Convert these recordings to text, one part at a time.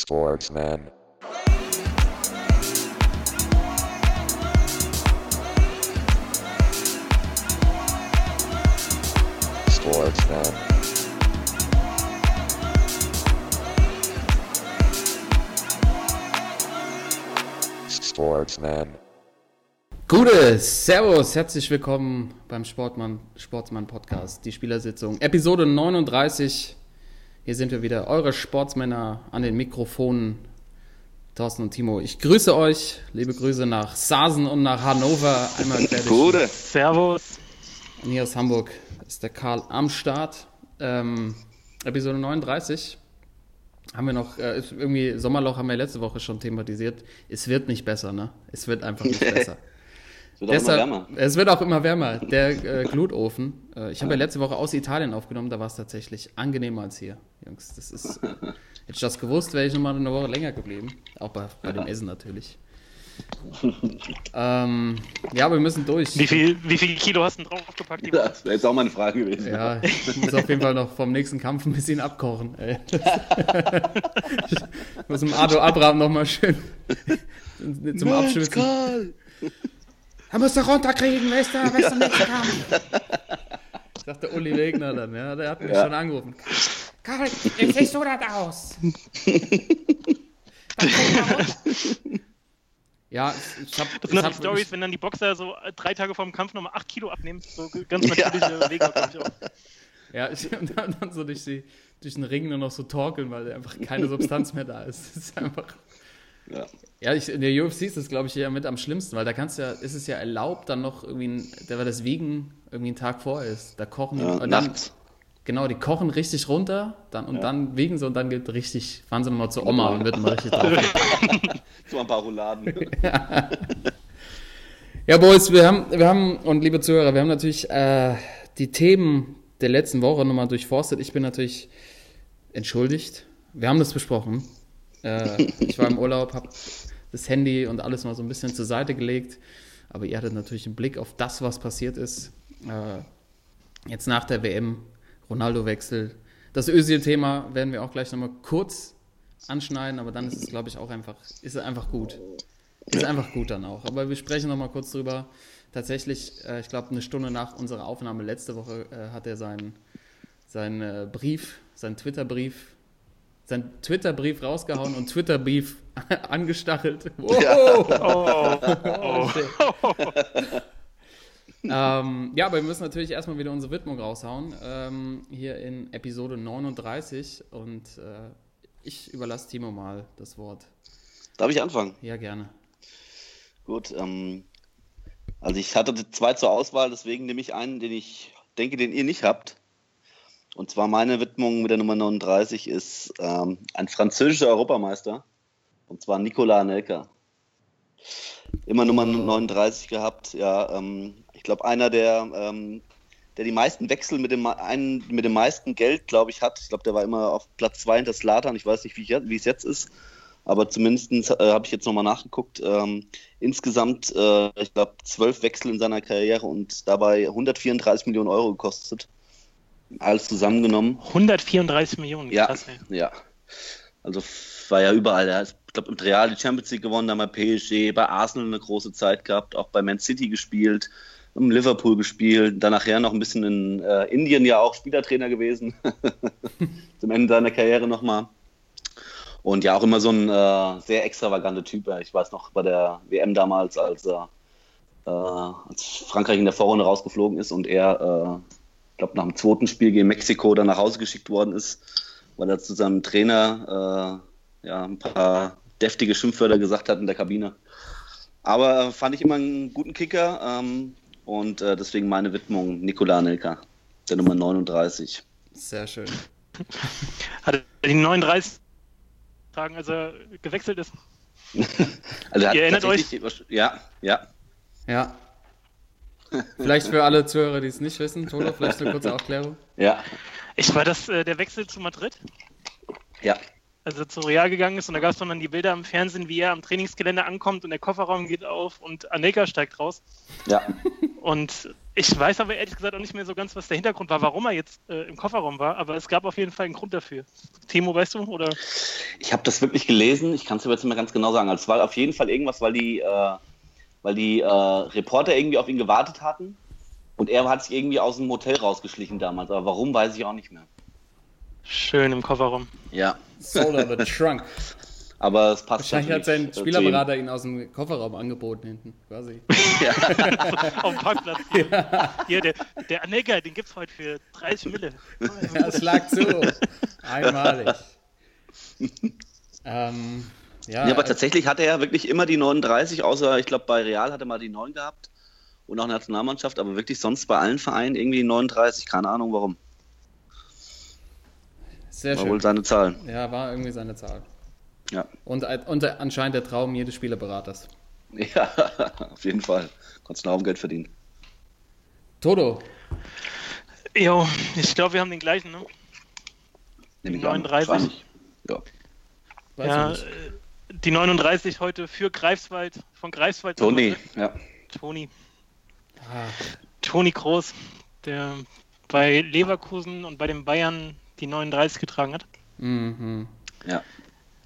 Sportsman. Sportsman. Sportsman. Gute, Servus, herzlich willkommen beim Sportmann, Sportsmann Podcast, die Spielersitzung, Episode 39. Hier sind wir wieder, eure Sportsmänner an den Mikrofonen, Thorsten und Timo. Ich grüße euch, liebe Grüße nach Sasen und nach Hannover. Einmal fertig. Gute. Servus. Und hier aus Hamburg ist der Karl am Start. Ähm, Episode 39 haben wir noch, äh, ist irgendwie Sommerloch haben wir letzte Woche schon thematisiert. Es wird nicht besser, ne? Es wird einfach nicht besser. Es wird auch Deshalb, immer wärmer. Es wird auch immer wärmer. Der äh, Glutofen. Äh, ich habe ja letzte Woche aus Italien aufgenommen, da war es tatsächlich angenehmer als hier. Jungs, das ist. Hätte ich das gewusst, wäre ich nochmal eine Woche länger geblieben. Auch bei, bei dem Essen natürlich. ähm, ja, aber wir müssen durch. Wie viel, wie viel Kilo hast du denn draufgepackt? Timo? Das wäre jetzt auch meine Frage gewesen. Ja, ich muss auf jeden Fall noch vom nächsten Kampf ein bisschen abkochen. Ey. ich muss dem Ado Abraham nochmal schön zum Abschluss. Er muss doch runterkriegen, weißt du, weißt du, nächsten Kampf. Sagte Uli Wegner dann, ja, der hat mich Ja. schon angerufen. Karl, wie siehst du das aus? Ja, ich hab, Das sind die Stories, wenn dann die Boxer so äh, drei Tage vor dem Kampf nochmal 8 Kilo abnehmen. So ganz natürliche Wege, glaub ich auch. Ja, und dann, dann so durch, die, durch den Ring nur noch so torkeln, weil einfach keine Substanz mehr da ist. Das ist einfach. Ja. Ja, ich, in der UFC ist das, glaube ich, ja mit am schlimmsten, weil da kannst ja, ist es ja erlaubt, dann noch irgendwie, weil das Wiegen irgendwie einen Tag vor ist. Da kochen die, Ja, und dann, nachts. genau, die kochen richtig runter, dann, und Ja. dann wiegen sie und dann geht richtig, fahren sie nochmal zur Oma und wird mal richtig drauf. So ein paar Rouladen. Ja, Boys, wir haben, wir haben, und liebe Zuhörer, wir haben natürlich äh, die Themen der letzten Woche nochmal durchforstet. Ich bin natürlich entschuldigt. Wir haben das besprochen. Äh, ich war im Urlaub, habe das Handy und alles mal so ein bisschen zur Seite gelegt. Aber ihr hattet natürlich einen Blick auf das, was passiert ist. Äh, jetzt nach der WM, Ronaldo-Wechsel. Das Özil-Thema werden wir auch gleich nochmal kurz anschneiden, aber dann ist es, glaube ich, auch einfach, ist es einfach gut. Ist einfach gut dann auch. Aber wir sprechen noch mal kurz drüber. Tatsächlich, äh, ich glaube, eine Stunde nach unserer Aufnahme letzte Woche äh, hat er seinen, seinen äh, Brief, seinen Twitter-Brief, seinen Twitter-Brief rausgehauen und Twitter-Brief angestachelt. Wow! Oh, shit. ähm, ja, aber wir müssen natürlich erstmal wieder unsere Widmung raushauen. Ähm, hier in Episode 39. Und äh, ich überlasse Timo mal das Wort. Darf ich anfangen? Ja, gerne. Gut. Ähm, also ich hatte zwei zur Auswahl, deswegen nehme ich einen, den ich denke, den ihr nicht habt. Und zwar meine Widmung mit der Nummer 39 ist ähm, ein französischer Europameister. Und zwar Nicolas Anelka. Immer Nummer 39 gehabt. Ja, ähm, ich glaube, einer der, ähm, der die meisten Wechsel mit dem, einen, mit dem meisten Geld, glaube ich, hat. Ich glaube, der war immer auf Platz 2 hinter Slatan. Ich weiß nicht, wie, ich- wie es jetzt ist. Aber zumindest äh, habe ich jetzt nochmal nachgeguckt. Ähm, insgesamt, äh, ich glaube, zwölf Wechsel in seiner Karriere und dabei 134 Millionen Euro gekostet. Alles zusammengenommen. 134 Millionen, Ja, krass, ey. ja. Also war ja überall. Er hat, ich glaube, im Real die Champions League gewonnen, dann bei PSG, bei Arsenal eine große Zeit gehabt, auch bei Man City gespielt, im Liverpool gespielt, dann nachher noch ein bisschen in äh, Indien ja auch Spielertrainer gewesen. Zum Ende seiner Karriere nochmal. Und ja, auch immer so ein äh, sehr extravaganter Typ. Ich weiß noch bei der WM damals, als äh, als Frankreich in der Vorrunde rausgeflogen ist und er, äh, glaube, nach dem zweiten Spiel gegen Mexiko dann nach Hause geschickt worden ist, weil er zu seinem Trainer äh, ja, ein paar deftige Schimpfwörter gesagt hat in der Kabine. Aber äh, fand ich immer einen guten Kicker ähm, und äh, deswegen meine Widmung Nikola Anelka, der Nummer 39. Sehr schön. Hat er die 39 tragen, als er gewechselt ist? Also er hat Ihr erinnert tatsächlich- Ja, ja. Ja. Vielleicht für alle Zuhörer, die es nicht wissen, Toto, vielleicht eine kurze Aufklärung. Ja, Ich war das äh, der Wechsel zu Madrid. ja. als er zu Real gegangen ist und da gab es dann die Bilder im Fernsehen, wie er am Trainingsgelände ankommt und der Kofferraum geht auf und Aneka steigt raus. Ja. Und ich weiß aber ehrlich gesagt auch nicht mehr so ganz, was der Hintergrund war, warum er jetzt äh, im Kofferraum war, aber es gab auf jeden Fall einen Grund dafür. Timo, weißt du? Oder? Ich habe das wirklich gelesen, ich kann es aber jetzt nicht mehr ganz genau sagen. Also es war auf jeden Fall irgendwas, weil die, äh, weil die äh, Reporter irgendwie auf ihn gewartet hatten und er hat sich irgendwie aus dem Hotel rausgeschlichen damals. Aber warum, weiß ich auch nicht mehr. Schön im Kofferraum. Ja. Sold out the trunk. Aber es passt Wahrscheinlich hat sein Spielerberater ihn aus dem Kofferraum angeboten hinten, quasi. Auf dem Parkplatz. Hier, hier der, der Aneka, den gibt's heute für 30 Mille. Ja, es lag zu. Einmalig. ähm, ja, Ja, aber tatsächlich hatte er wirklich immer die 39, außer ich glaube bei Real hat er mal die 9 gehabt und auch Nationalmannschaft, aber wirklich sonst bei allen Vereinen irgendwie die 39, keine Ahnung warum. sehr War schön. wohl seine Zahl. Ja, war irgendwie seine Zahl. Ja. Und, und anscheinend der Traum jedes Spielerberaters. ja, auf jeden Fall. Konntest du Geld verdienen. Toto, Jo, ich glaube, wir haben den gleichen, ne? Nehm ich 39. An. Wahrscheinlich. Ja. weiß ja, ich nicht. äh, die 39 heute für Greifswald, von Greifswald. Toni, ja. Toni. Ah, Toni Groß, der bei Leverkusen und bei den Bayern die 39 getragen hat. mhm. ja.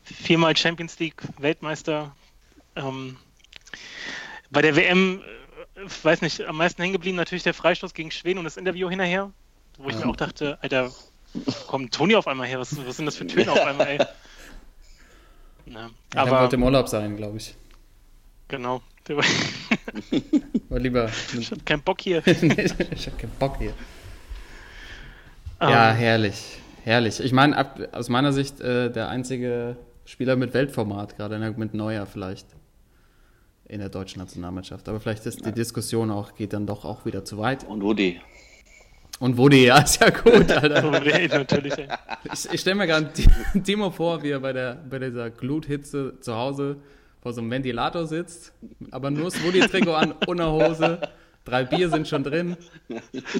Viermal Champions League, Weltmeister. Ähm, bei der WM, äh, ich weiß nicht, am meisten hängen geblieben natürlich der Freistoß gegen Schweden und das Interview hinterher, wo ich Ja. mir auch dachte, Alter, kommt Toni auf einmal her? Was, was sind das für Töne auf einmal, ey? Na, Ja, der aber wollte im Urlaub sein, glaube ich. genau. War- lieber. Ich hab keinen Bock hier. ich habe keinen Bock hier. Ja, Ähm, herrlich. Herrlich. Ich meine, aus meiner Sicht äh, der einzige Spieler mit Weltformat, gerade ne, mit Neuer vielleicht in der deutschen Nationalmannschaft. Aber vielleicht ist die Diskussion auch, geht dann doch auch wieder zu weit. Und Woody. Und Woody, ja, ist ja gut, Alter. nee, natürlich, ey. Ich, ich stelle mir gerade Ti- Timo vor, wie er bei, der, bei dieser Gluthitze zu Hause vor so einem Ventilator sitzt, aber nur das Woody-Trikot an, ohne Hose. Drei Bier sind schon drin,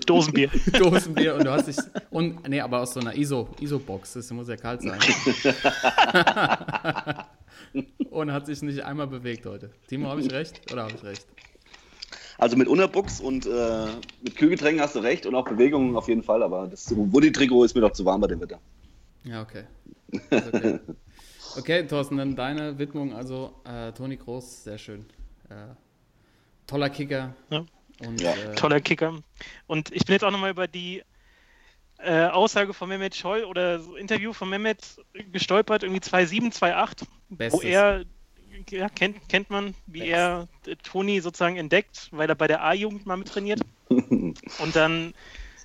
Dosenbier. Dosenbier und du hast dich. Und, nee, aber aus so einer ISO, ISO-Box, das muss ja kalt sein. und hat sich nicht einmal bewegt heute. Timo, habe ich recht? Oder habe ich recht? Also mit Unterbuchs und äh, mit Kühlgetränken hast du recht und auch Bewegungen auf jeden Fall, aber das Woody-Trikot ist mir doch zu warm bei dem Wetter. Ja, okay. Okay. Okay, Thorsten, dann deine Widmung, also äh, Toni Groß, sehr schön. Äh, toller Kicker. Ja. Und, Ja. äh, Toller Kicker. Und ich bin jetzt auch nochmal über die äh, Aussage von Mehmet Scholl oder so Interview von Mehmet gestolpert, irgendwie 2,7, 2,8, wo er, ja, kennt, kennt man, wie er äh, Toni sozusagen entdeckt, weil er bei der A-Jugend mal mittrainiert. Und dann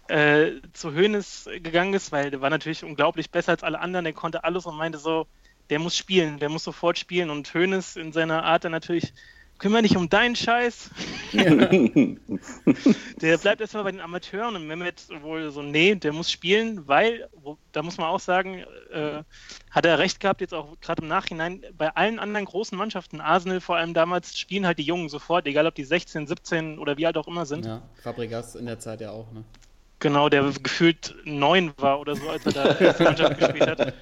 äh, zu Hoeneß gegangen ist, weil der war natürlich unglaublich besser als alle anderen, der konnte alles und meinte so, der muss spielen, der muss sofort spielen. Und Hoeneß in seiner Art dann natürlich, kümmere dich um deinen Scheiß, der bleibt erstmal bei den Amateuren und Mehmet wohl so, nee, der muss spielen, weil, wo, da muss man auch sagen, äh, hat er recht gehabt, jetzt auch gerade im Nachhinein, bei allen anderen großen Mannschaften, Arsenal vor allem damals, spielen halt die Jungen sofort, egal ob die 16, 17 oder wie alt auch immer sind. Ja, Fabregas in der Zeit ja auch, ne? Genau, der gefühlt neun war oder so, als er da erste Mannschaft gespielt hat.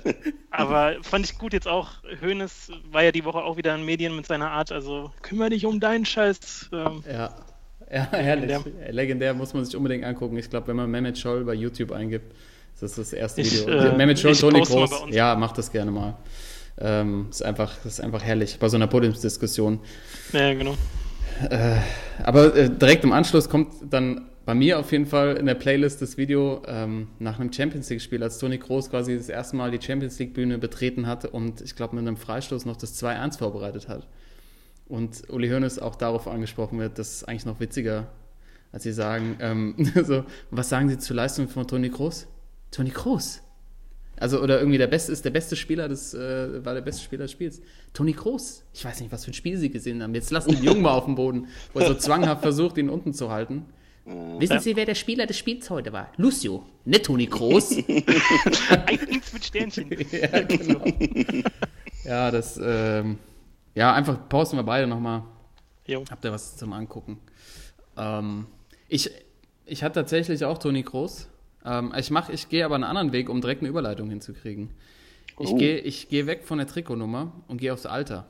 Aber fand ich gut jetzt auch. Hoeneß war ja die Woche auch wieder in Medien mit seiner Art, also kümmere dich um deinen Scheiß. Ähm, Ja. Ja, herrlich. Legendär. muss man sich unbedingt angucken. Ich glaube, wenn man Mehmet Scholl bei YouTube eingibt, ist das das erste Ich, Video. äh, Mehmet Scholl, Toni Groß. Ja, macht das gerne mal. Ähm, ist, einfach, ist einfach herrlich bei so einer Podiumsdiskussion. ja, genau. Aber äh, direkt im Anschluss kommt dann bei mir auf jeden Fall in der Playlist das Video ähm, nach einem Champions League-Spiel, als Toni Kroos quasi das erste Mal die Champions League-Bühne betreten hatte und ich glaube mit einem Freistoß noch das 2-1 vorbereitet hat. Und Uli Hoeneß auch darauf angesprochen wird, das ist eigentlich noch witziger, als sie sagen, ähm, so, was sagen sie zur Leistung von Toni Kroos? Toni Kroos. Also, oder irgendwie der beste ist der beste Spieler des, äh, war der beste Spieler des Spiels. Toni Kroos. Ich weiß nicht, was für ein Spiel sie gesehen haben. Jetzt lassen die Jungen mal auf dem Boden, wo er so zwanghaft versucht, ihn unten zu halten. Wissen Sie, wer der Spieler des Spiels heute war? Lucio, nicht Toni Kroos. Eins mit Sternchen. ja, genau. Ja, das, ähm, ja, einfach pausen wir beide nochmal. Habt ihr was zum Angucken? Ähm, ich, ich hatte tatsächlich auch Toni Kroos. Ähm, ich mach, ich gehe aber einen anderen Weg, um direkt eine Überleitung hinzukriegen. Ich Oh. gehe ich geh weg von der Trikotnummer und gehe aufs Alter.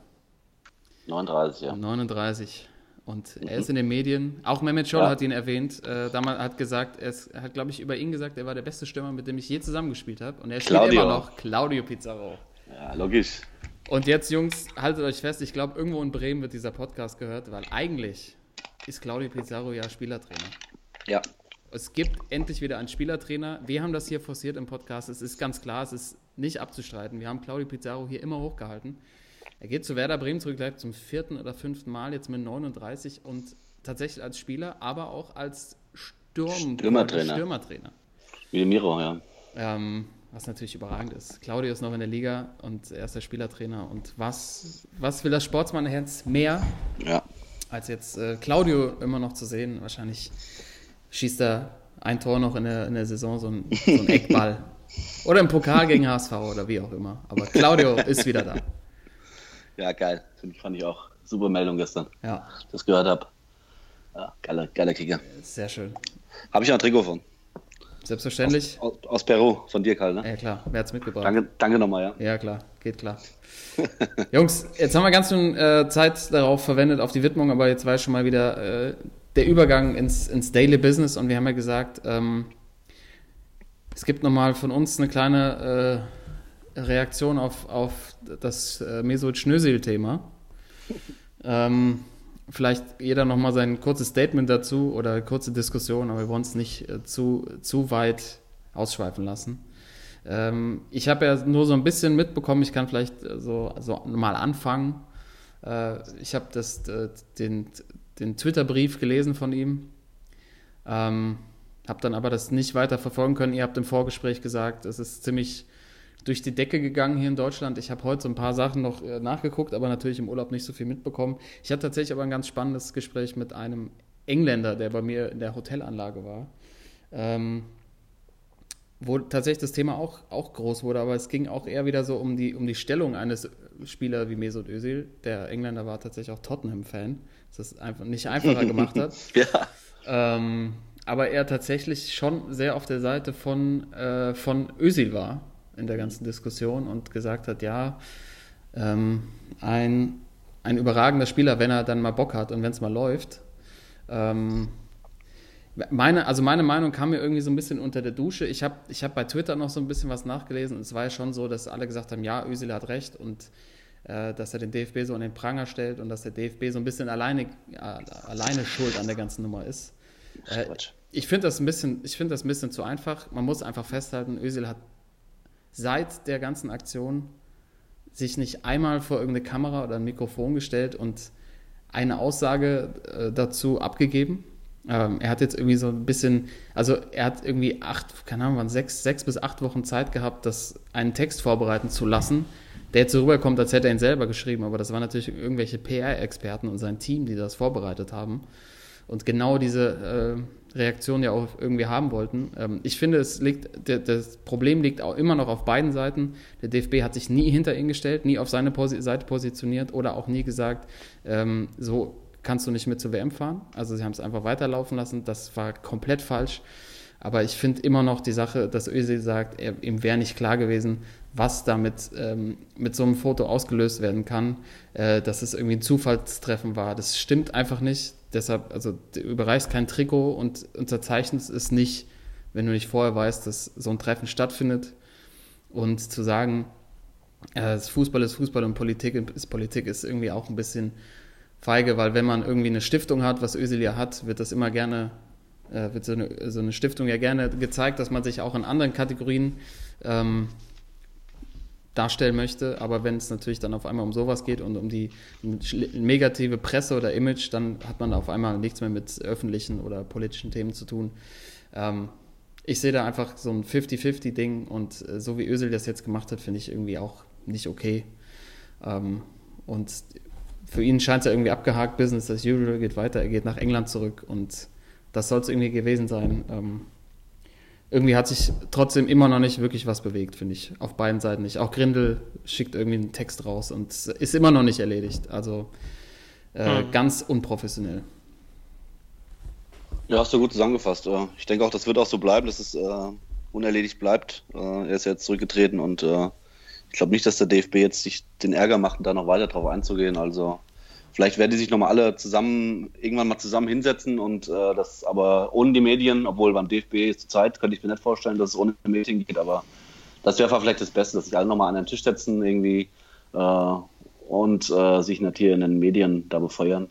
39, ja. 39. Und er ist in den Medien. Auch Mehmet Scholl Ja. hat ihn erwähnt. Äh, damals hat gesagt, er ist, hat, glaube ich, über ihn gesagt, er war der beste Stürmer, mit dem ich je zusammengespielt habe. Und er spielt Claudio. immer noch. Claudio Pizarro. Ja, logisch. Und jetzt, Jungs, haltet euch fest, ich glaube, irgendwo in Bremen wird dieser Podcast gehört, weil eigentlich ist Claudio Pizarro ja Spielertrainer. Ja. Es gibt endlich wieder einen Spielertrainer. Wir haben das hier forciert im Podcast. Es ist ganz klar, es ist nicht abzustreiten. Wir haben Claudio Pizarro hier immer hochgehalten. Er geht zu Werder Bremen zurück, gleich zum vierten oder fünften Mal, jetzt mit 39 und tatsächlich als Spieler, aber auch als Sturm Stürmertrainer. Stürmertrainer. Wie Miro, ja. Ähm, was natürlich überragend ist. Claudio ist noch in der Liga und er ist der Spielertrainer. Und was, was will das Sportsmannherz mehr, Ja. als jetzt äh, Claudio immer noch zu sehen? Wahrscheinlich schießt er ein Tor noch in der, in der Saison, so ein, so ein Eckball. Oder im Pokal gegen HSV oder wie auch immer. Aber Claudio ist wieder da. Ja, geil. Find- Fand ich auch. Super Meldung gestern, Ja, das gehört habe. Ja, geiler, geiler Kicker. sehr schön. Habe ich auch ein Trikot von. Selbstverständlich. Aus, aus Peru, von dir, Karl, ne? Ja, klar. Wer hat's mitgebracht? Danke, danke nochmal, ja. Ja, klar, geht klar. Jungs, jetzt haben wir ganz schön äh, Zeit darauf verwendet, auf die Widmung, aber jetzt war schon mal wieder äh, der Übergang ins, ins Daily Business und wir haben ja gesagt, ähm, es gibt nochmal von uns eine kleine äh, Reaktion auf, auf das äh, Mesut Schnösel-Thema. Ähm, vielleicht jeder nochmal sein kurzes Statement dazu oder kurze Diskussion, aber wir wollen es nicht äh, zu, zu weit ausschweifen lassen. Ähm, ich habe ja nur so ein bisschen mitbekommen, ich kann vielleicht äh, so, so mal anfangen. Äh, ich habe das, äh, den, den Twitter-Brief gelesen von ihm, ähm, habe dann aber das nicht weiter verfolgen können. Ihr habt im Vorgespräch gesagt, es ist ziemlich durch die Decke gegangen hier in Deutschland. Ich habe heute so ein paar Sachen noch äh, nachgeguckt, aber natürlich im Urlaub nicht so viel mitbekommen. Ich hatte tatsächlich aber ein ganz spannendes Gespräch mit einem Engländer, der bei mir in der Hotelanlage war. Ähm, wo tatsächlich das Thema auch, auch groß wurde, aber es ging auch eher wieder so um die, um die Stellung eines Spielers wie Mesut Özil. Der Engländer war tatsächlich auch Tottenham-Fan, das einfach nicht einfacher gemacht hat. Ja. Ähm, aber er tatsächlich schon sehr auf der Seite von, äh, von Özil war in der ganzen Diskussion und gesagt hat, ja, ähm, ein, ein überragender Spieler, wenn er dann mal Bock hat und wenn es mal läuft. Ähm, meine, also meine Meinung kam mir irgendwie so ein bisschen unter der Dusche. Ich habe ich hab bei Twitter noch so ein bisschen was nachgelesen und es war ja schon so, dass alle gesagt haben, ja, Özil hat recht und äh, dass er den DFB so an den Pranger stellt und dass der DFB so ein bisschen alleine, äh, alleine schuld an der ganzen Nummer ist. Äh, ich finde das, ein bisschen- ich find das ein bisschen zu einfach. Man muss einfach festhalten, Özil hat seit der ganzen Aktion sich nicht einmal vor irgendeine Kamera oder ein Mikrofon gestellt und eine Aussage äh, dazu abgegeben. Ähm, er hat jetzt irgendwie so ein bisschen, also er hat irgendwie acht, keine Ahnung, waren sechs, sechs bis acht Wochen Zeit gehabt, das einen Text vorbereiten zu lassen, der jetzt so rüberkommt, als hätte er ihn selber geschrieben, aber das waren natürlich irgendwelche PR-Experten und sein Team, die das vorbereitet haben und genau diese äh, Reaktion ja auch irgendwie haben wollten. Ähm, ich finde, es liegt, der, das Problem liegt auch immer noch auf beiden Seiten. Der DFB hat sich nie hinter ihn gestellt, nie auf seine Posi Seite positioniert oder auch nie gesagt, ähm, so kannst du nicht mit zur WM fahren. Also sie haben es einfach weiterlaufen lassen. Das war komplett falsch. Aber ich finde immer noch die Sache, dass Özil sagt, er, ihm wäre nicht klar gewesen, was damit ähm, mit so einem Foto ausgelöst werden kann, äh, dass es irgendwie ein Zufallstreffen war. Das stimmt einfach nicht. Deshalb, also du überreichst kein Trikot und unterzeichnest es nicht, wenn du nicht vorher weißt, dass so ein Treffen stattfindet. Und zu sagen, äh, Fußball ist Fußball und Politik ist Politik, ist irgendwie auch ein bisschen feige, weil wenn man irgendwie eine Stiftung hat, was Özil ja hat, wird das immer gerne, äh, wird so eine, so eine Stiftung ja gerne gezeigt, dass man sich auch in anderen Kategorien ähm, darstellen möchte. Aber wenn es natürlich dann auf einmal um sowas geht und um die negative Presse oder Image, dann hat man auf einmal nichts mehr mit öffentlichen oder politischen Themen zu tun. Ähm, ich sehe da einfach so ein 50-50-Ding und äh, so wie Özil das jetzt gemacht hat, finde ich irgendwie auch nicht okay. Ähm, und für ihn scheint es ja irgendwie abgehakt, Business as usual, geht weiter, er geht nach England zurück und das soll es irgendwie gewesen sein. Ähm, irgendwie hat sich trotzdem immer noch nicht wirklich was bewegt, finde ich, auf beiden Seiten nicht. Auch Grindel schickt irgendwie einen Text raus und es ist immer noch nicht erledigt. Also äh, Mhm. ganz unprofessionell. Ja, hast du gut zusammengefasst. Äh, Ich denke auch, das wird auch so bleiben, dass es äh, unerledigt bleibt. Äh, Er ist jetzt zurückgetreten und äh, ich glaube nicht, dass der DFB jetzt sich den Ärger macht, da noch weiter drauf einzugehen. Also vielleicht werden die sich nochmal alle zusammen, irgendwann mal zusammen hinsetzen und äh, das aber ohne die Medien, obwohl beim DFB zur Zeit könnte ich mir nicht vorstellen, dass es ohne die Medien geht, aber das wäre vielleicht das Beste, dass sich alle nochmal an den Tisch setzen irgendwie äh, und äh, sich nicht hier in den Medien da befeuern.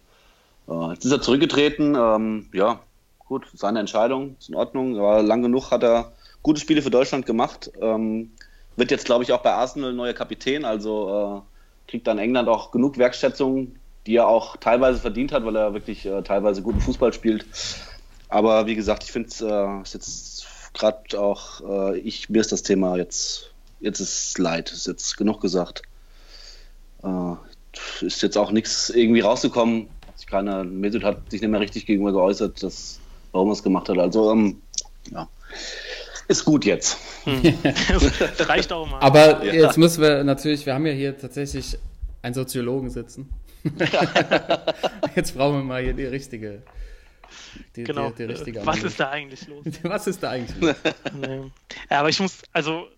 Äh, jetzt ist er zurückgetreten, ähm, ja, gut, seine Entscheidung, ist in Ordnung, aber lang genug hat er gute Spiele für Deutschland gemacht. Ähm, wird jetzt, glaube ich, auch bei Arsenal neuer Kapitän, also äh, kriegt dann England auch genug Wertschätzung, die er auch teilweise verdient hat, weil er wirklich äh, teilweise guten Fußball spielt. Aber wie gesagt, ich finde es äh, jetzt gerade auch, äh, ich, mir ist das Thema jetzt, jetzt ist leid, ist jetzt genug gesagt. Äh, ist jetzt auch nichts irgendwie rausgekommen. Keiner, Mesut hat sich nicht mehr richtig gegenüber geäußert, dass, warum er es gemacht hat. Also, ähm, ja ist gut jetzt. Hm. das reicht auch mal. Aber ja. jetzt müssen wir natürlich, wir haben ja hier tatsächlich einen Soziologen sitzen. jetzt brauchen wir mal hier die richtige. Die, genau. Die, die richtige Was ist da eigentlich los? Was ist da eigentlich los? ja, aber ich muss, also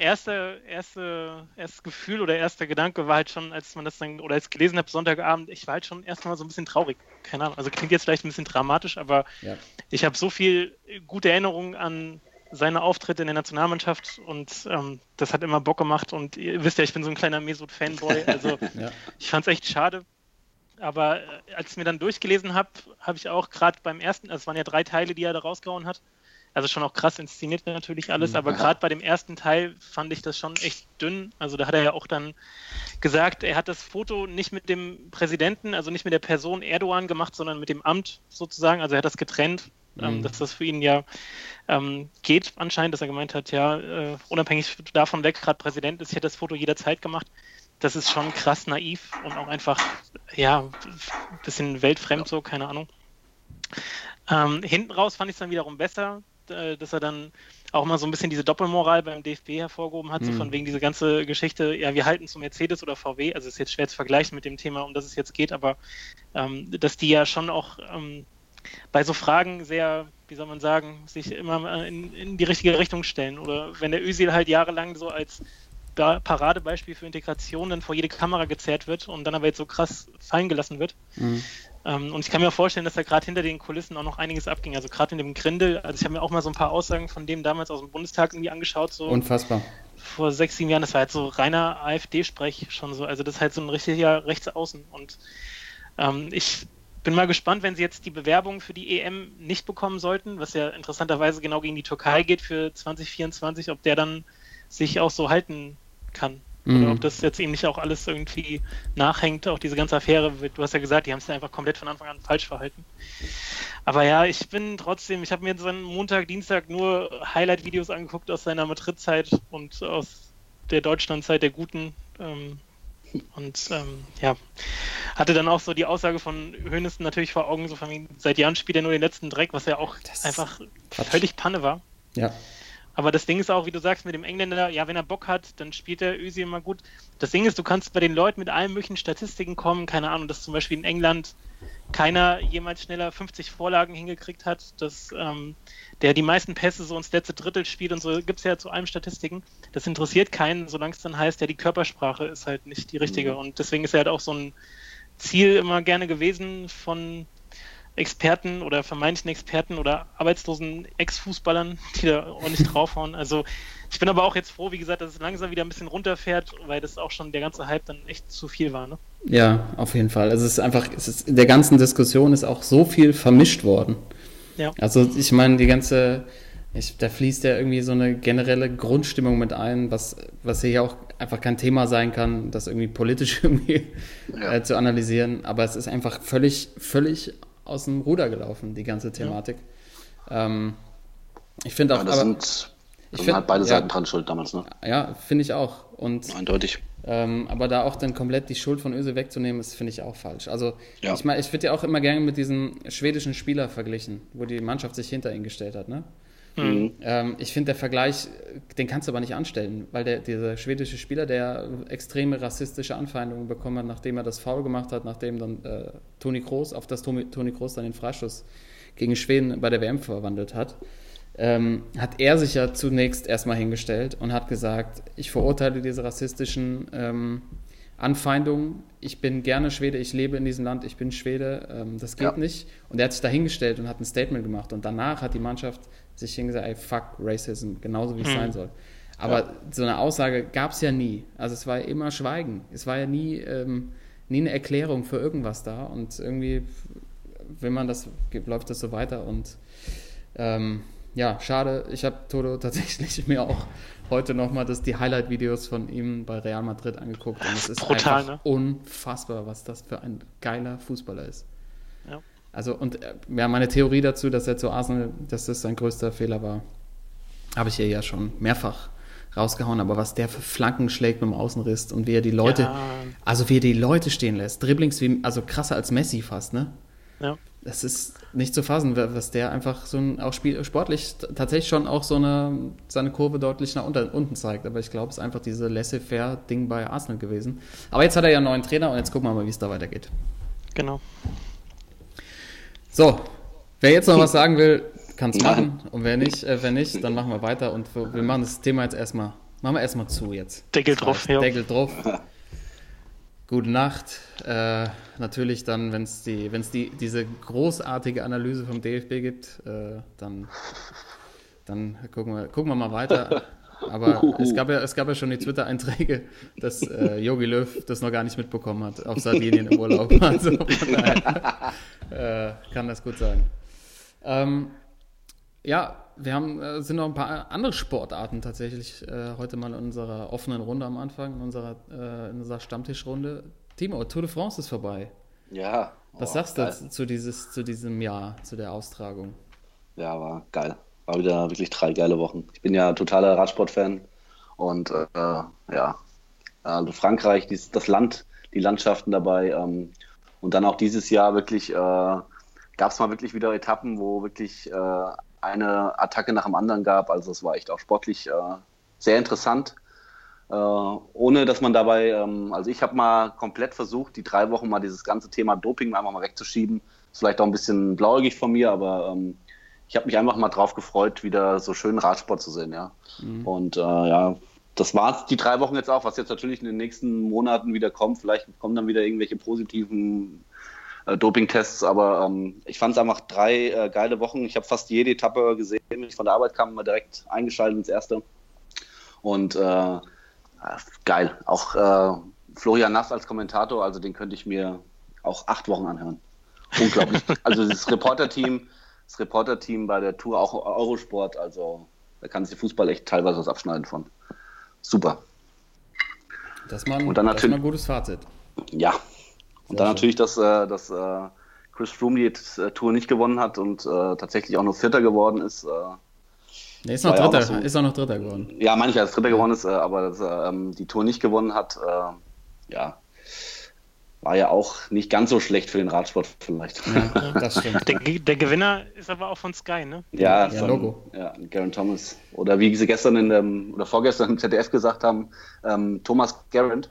erste, erste, erstes Gefühl oder erster Gedanke war halt schon, als man das dann, oder als ich gelesen habe, Sonntagabend, ich war halt schon erstmal so ein bisschen traurig. Keine Ahnung, also klingt jetzt vielleicht ein bisschen dramatisch, aber ja. ich habe so viel gute Erinnerungen an seine Auftritte in der Nationalmannschaft und ähm, das hat immer Bock gemacht und ihr wisst ja, ich bin so ein kleiner Mesut-Fanboy, also ja. ich fand es echt schade. Aber äh, als ich mir dann durchgelesen habe, habe ich auch gerade beim ersten, also es waren ja drei Teile, die er da rausgehauen hat, also schon auch krass inszeniert natürlich alles, aber gerade bei dem ersten Teil fand ich das schon echt dünn. Also da hat er ja auch dann gesagt, er hat das Foto nicht mit dem Präsidenten, also nicht mit der Person Erdogan gemacht, sondern mit dem Amt sozusagen. Also er hat das getrennt, mhm. dass das für ihn ja ähm, geht anscheinend, dass er gemeint hat, ja, äh, unabhängig davon, wer gerade Präsident ist, ich hätte das Foto jederzeit gemacht. Das ist schon krass naiv und auch einfach, ja, ein bisschen weltfremd so, keine Ahnung. Ähm, hinten raus fand ich es dann wiederum besser, äh, dass er dann auch mal so ein bisschen diese Doppelmoral beim DFB hervorgehoben hat, mhm. so von wegen diese ganze Geschichte, ja, wir halten zu Mercedes oder VW, also ist jetzt schwer zu vergleichen mit dem Thema, um das es jetzt geht, aber ähm, dass die ja schon auch ähm, bei so Fragen sehr, wie soll man sagen, sich immer in, in die richtige Richtung stellen. Oder wenn der Özil halt jahrelang so als Paradebeispiel für Integration dann vor jede Kamera gezerrt wird und dann aber jetzt so krass fallen gelassen wird. Mhm. Ähm, und ich kann mir vorstellen, dass da gerade hinter den Kulissen auch noch einiges abging. Also gerade in dem Grindel, also ich habe mir auch mal so ein paar Aussagen von dem damals aus dem Bundestag irgendwie angeschaut. So Unfassbar. Vor sechs, sieben Jahren, das war halt so reiner AfD-Sprech schon so. Also das ist halt so ein richtiger Rechtsaußen. Und ähm, ich bin mal gespannt, wenn sie jetzt die Bewerbung für die EM nicht bekommen sollten, was ja interessanterweise genau gegen die Türkei geht für 2024, ob der dann sich auch so halten kann. Mhm. Oder ob das jetzt eben nicht auch alles irgendwie nachhängt, auch diese ganze Affäre. Du hast ja gesagt, die haben es einfach komplett von Anfang an falsch verhalten. Aber ja, ich bin trotzdem, ich habe mir jetzt am Montag, Dienstag nur Highlight-Videos angeguckt aus seiner Madrid-Zeit und aus der Deutschland-Zeit der Guten. Ähm, und ähm, ja, hatte dann auch so die Aussage von Hönesten natürlich vor Augen, so von mir, seit Jahren spielt er nur den letzten Dreck, was ja auch das einfach völlig Panne war. Ja. Aber das Ding ist auch, wie du sagst, mit dem Engländer, ja, wenn er Bock hat, dann spielt er Ösi immer gut. Das Ding ist, du kannst bei den Leuten mit allen möglichen Statistiken kommen, keine Ahnung, dass zum Beispiel in England keiner jemals schneller 50 Vorlagen hingekriegt hat, dass ähm, der die meisten Pässe so ins letzte Drittel spielt und so, gibt es ja zu allem Statistiken. Das interessiert keinen, solange es dann heißt, ja, die Körpersprache ist halt nicht die richtige. Mhm. Und deswegen ist er halt auch so ein Ziel immer gerne gewesen von Experten oder vermeintlichen Experten oder arbeitslosen Ex-Fußballern, die da ordentlich draufhauen. Also ich bin aber auch jetzt froh, wie gesagt, dass es langsam wieder ein bisschen runterfährt, weil das auch schon der ganze Hype dann echt zu viel war. Ne? Ja, auf jeden Fall. Also es ist einfach, es ist, in der ganzen Diskussion ist auch so viel vermischt worden. Ja. Also ich meine, die ganze, ich, da fließt ja irgendwie so eine generelle Grundstimmung mit ein, was, was hier auch einfach kein Thema sein kann, das irgendwie politisch irgendwie ja. äh, zu analysieren. Aber es ist einfach völlig, völlig aus dem Ruder gelaufen, die ganze Thematik. Ja. Ähm, ich finde auch. Ja, das aber, sind, ich find, halt beide Seiten dran schuld damals, ne? Ja, finde ich auch. Und, Eindeutig. Ähm, aber da auch dann komplett die Schuld von Öse wegzunehmen, ist, finde ich auch falsch. Also, ja. ich meine, ich würde ja auch immer gerne mit diesem schwedischen Spieler verglichen, wo die Mannschaft sich hinter ihn gestellt hat, ne? Mhm. Ähm, ich finde, der Vergleich, den kannst du aber nicht anstellen, weil der, dieser schwedische Spieler, der extreme rassistische Anfeindungen bekommen hat, nachdem er das Foul gemacht hat, nachdem dann äh, Toni Kroos, auf das Toni, Toni Kroos dann den Freischuss gegen Schweden bei der WM verwandelt hat. Ähm, hat er sich ja zunächst erstmal hingestellt und hat gesagt, ich verurteile diese rassistischen ähm, Anfeindungen. Ich bin gerne Schwede, ich lebe in diesem Land, ich bin Schwede, ähm, das geht Ja. nicht. Und er hat sich da hingestellt und hat ein Statement gemacht. Und danach hat die Mannschaft sich hingesagt, ey, fuck Racism, genauso wie es sein soll. Aber so eine Aussage gab es ja nie. Also es war ja immer Schweigen. Es war ja nie, ähm, nie eine Erklärung für irgendwas da. Und irgendwie will man das, läuft das so weiter. Und ähm, ja, schade. Ich habe Toto tatsächlich mir auch heute nochmal die Highlight-Videos von ihm bei Real Madrid angeguckt. Und es ist Brutal, einfach ne? unfassbar, was das für ein geiler Fußballer ist. Ja. Also, und äh, ja, meine Theorie dazu, dass er zu Arsenal, dass das sein größter Fehler war, habe ich hier ja schon mehrfach rausgehauen. Aber was der für Flanken schlägt mit dem Außenriss und wie er die Leute, Ja. also wie er die Leute stehen lässt, Dribblings wie, also krasser als Messi fast, ne? Ja. Das ist nicht zu fassen, was der einfach so ein, auch spiel, sportlich tatsächlich schon auch so eine, seine Kurve deutlich nach unten, unten zeigt. Aber ich glaube, es ist einfach diese laissez-faire-Ding bei Arsenal gewesen. Aber jetzt hat er ja einen neuen Trainer und jetzt gucken wir mal, wie es da weitergeht. Genau. So, wer jetzt noch was sagen will, kann es machen. Und wer nicht, äh, wenn nicht, dann machen wir weiter und wir, machen das Thema jetzt erstmal, machen wir erstmal zu jetzt. Deckel Das drauf, heißt, ja. Deckel drauf. Gute Nacht. Äh, natürlich dann, wenn es die, wenn's die, diese großartige Analyse vom DFB gibt, äh, dann, dann gucken, wir, gucken wir mal weiter. Aber es gab, ja, es gab ja schon die Twitter-Einträge, dass äh, Jogi Löw das noch gar nicht mitbekommen hat auf Sardinien im Urlaub. Also daher äh, kann das gut sein. Ähm, ja, wir haben, äh, sind noch ein paar andere Sportarten tatsächlich äh, heute mal in unserer offenen Runde am Anfang, in unserer, äh, in unserer Stammtischrunde. Timo, Tour de France ist vorbei. Ja. Was Oh, sagst du geil. zu, zu, dieses, zu diesem Jahr, zu der Austragung? Ja, war geil. War wieder wirklich drei geile Wochen. Ich bin ja totaler Radsport-Fan und äh, ja, also Frankreich, dies, das Land, die Landschaften dabei ähm, und dann auch dieses Jahr wirklich äh, gab es mal wirklich wieder Etappen, wo wirklich äh, eine Attacke nach dem anderen gab. Also es war echt auch sportlich äh, sehr interessant. Äh, ohne dass man dabei, ähm, also ich habe mal komplett versucht, die drei Wochen mal dieses ganze Thema Doping einfach mal wegzuschieben. Ist vielleicht auch ein bisschen blauäugig von mir, aber ähm, ich habe mich einfach mal drauf gefreut, wieder so schön Radsport zu sehen, ja. Und äh, ja, das war die drei Wochen jetzt auch, was jetzt natürlich in den nächsten Monaten wieder kommt. Vielleicht kommen dann wieder irgendwelche positiven äh, Dopingtests, aber ähm, ich fand es einfach drei äh, geile Wochen. Ich habe fast jede Etappe gesehen. Ich von der Arbeit kam, mal direkt eingeschaltet ins erste. Und äh, geil. Auch äh, Florian Nass als Kommentator, also den könnte ich mir auch acht Wochen anhören. Unglaublich. also das Reporter-Team, das Reporter-Team bei der Tour, auch Eurosport, also da kann sich Fußball echt teilweise was abschneiden von. Super. Das mal ein, Und dann das mal ein gutes Fazit. Ja. Und dann schön. natürlich, dass, äh, dass äh, Chris Froome die äh, Tour nicht gewonnen hat und äh, tatsächlich auch nur Vierter geworden ist. Äh, Nee, ist noch auch Dritter, noch so- ist auch noch Dritter geworden. ja, manche als Dritter gewonnen ist, äh, aber dass er ähm, die Tour nicht gewonnen hat, äh, ja, war ja auch nicht ganz so schlecht für den Radsport vielleicht. Ja, das stimmt. Der, der Gewinner ist aber auch von Sky, ne? Ja, Ja, von, Logo. Ja, Garen Thomas. Oder wie sie gestern in dem, oder vorgestern im ZDF gesagt haben, ähm, Thomas Garant.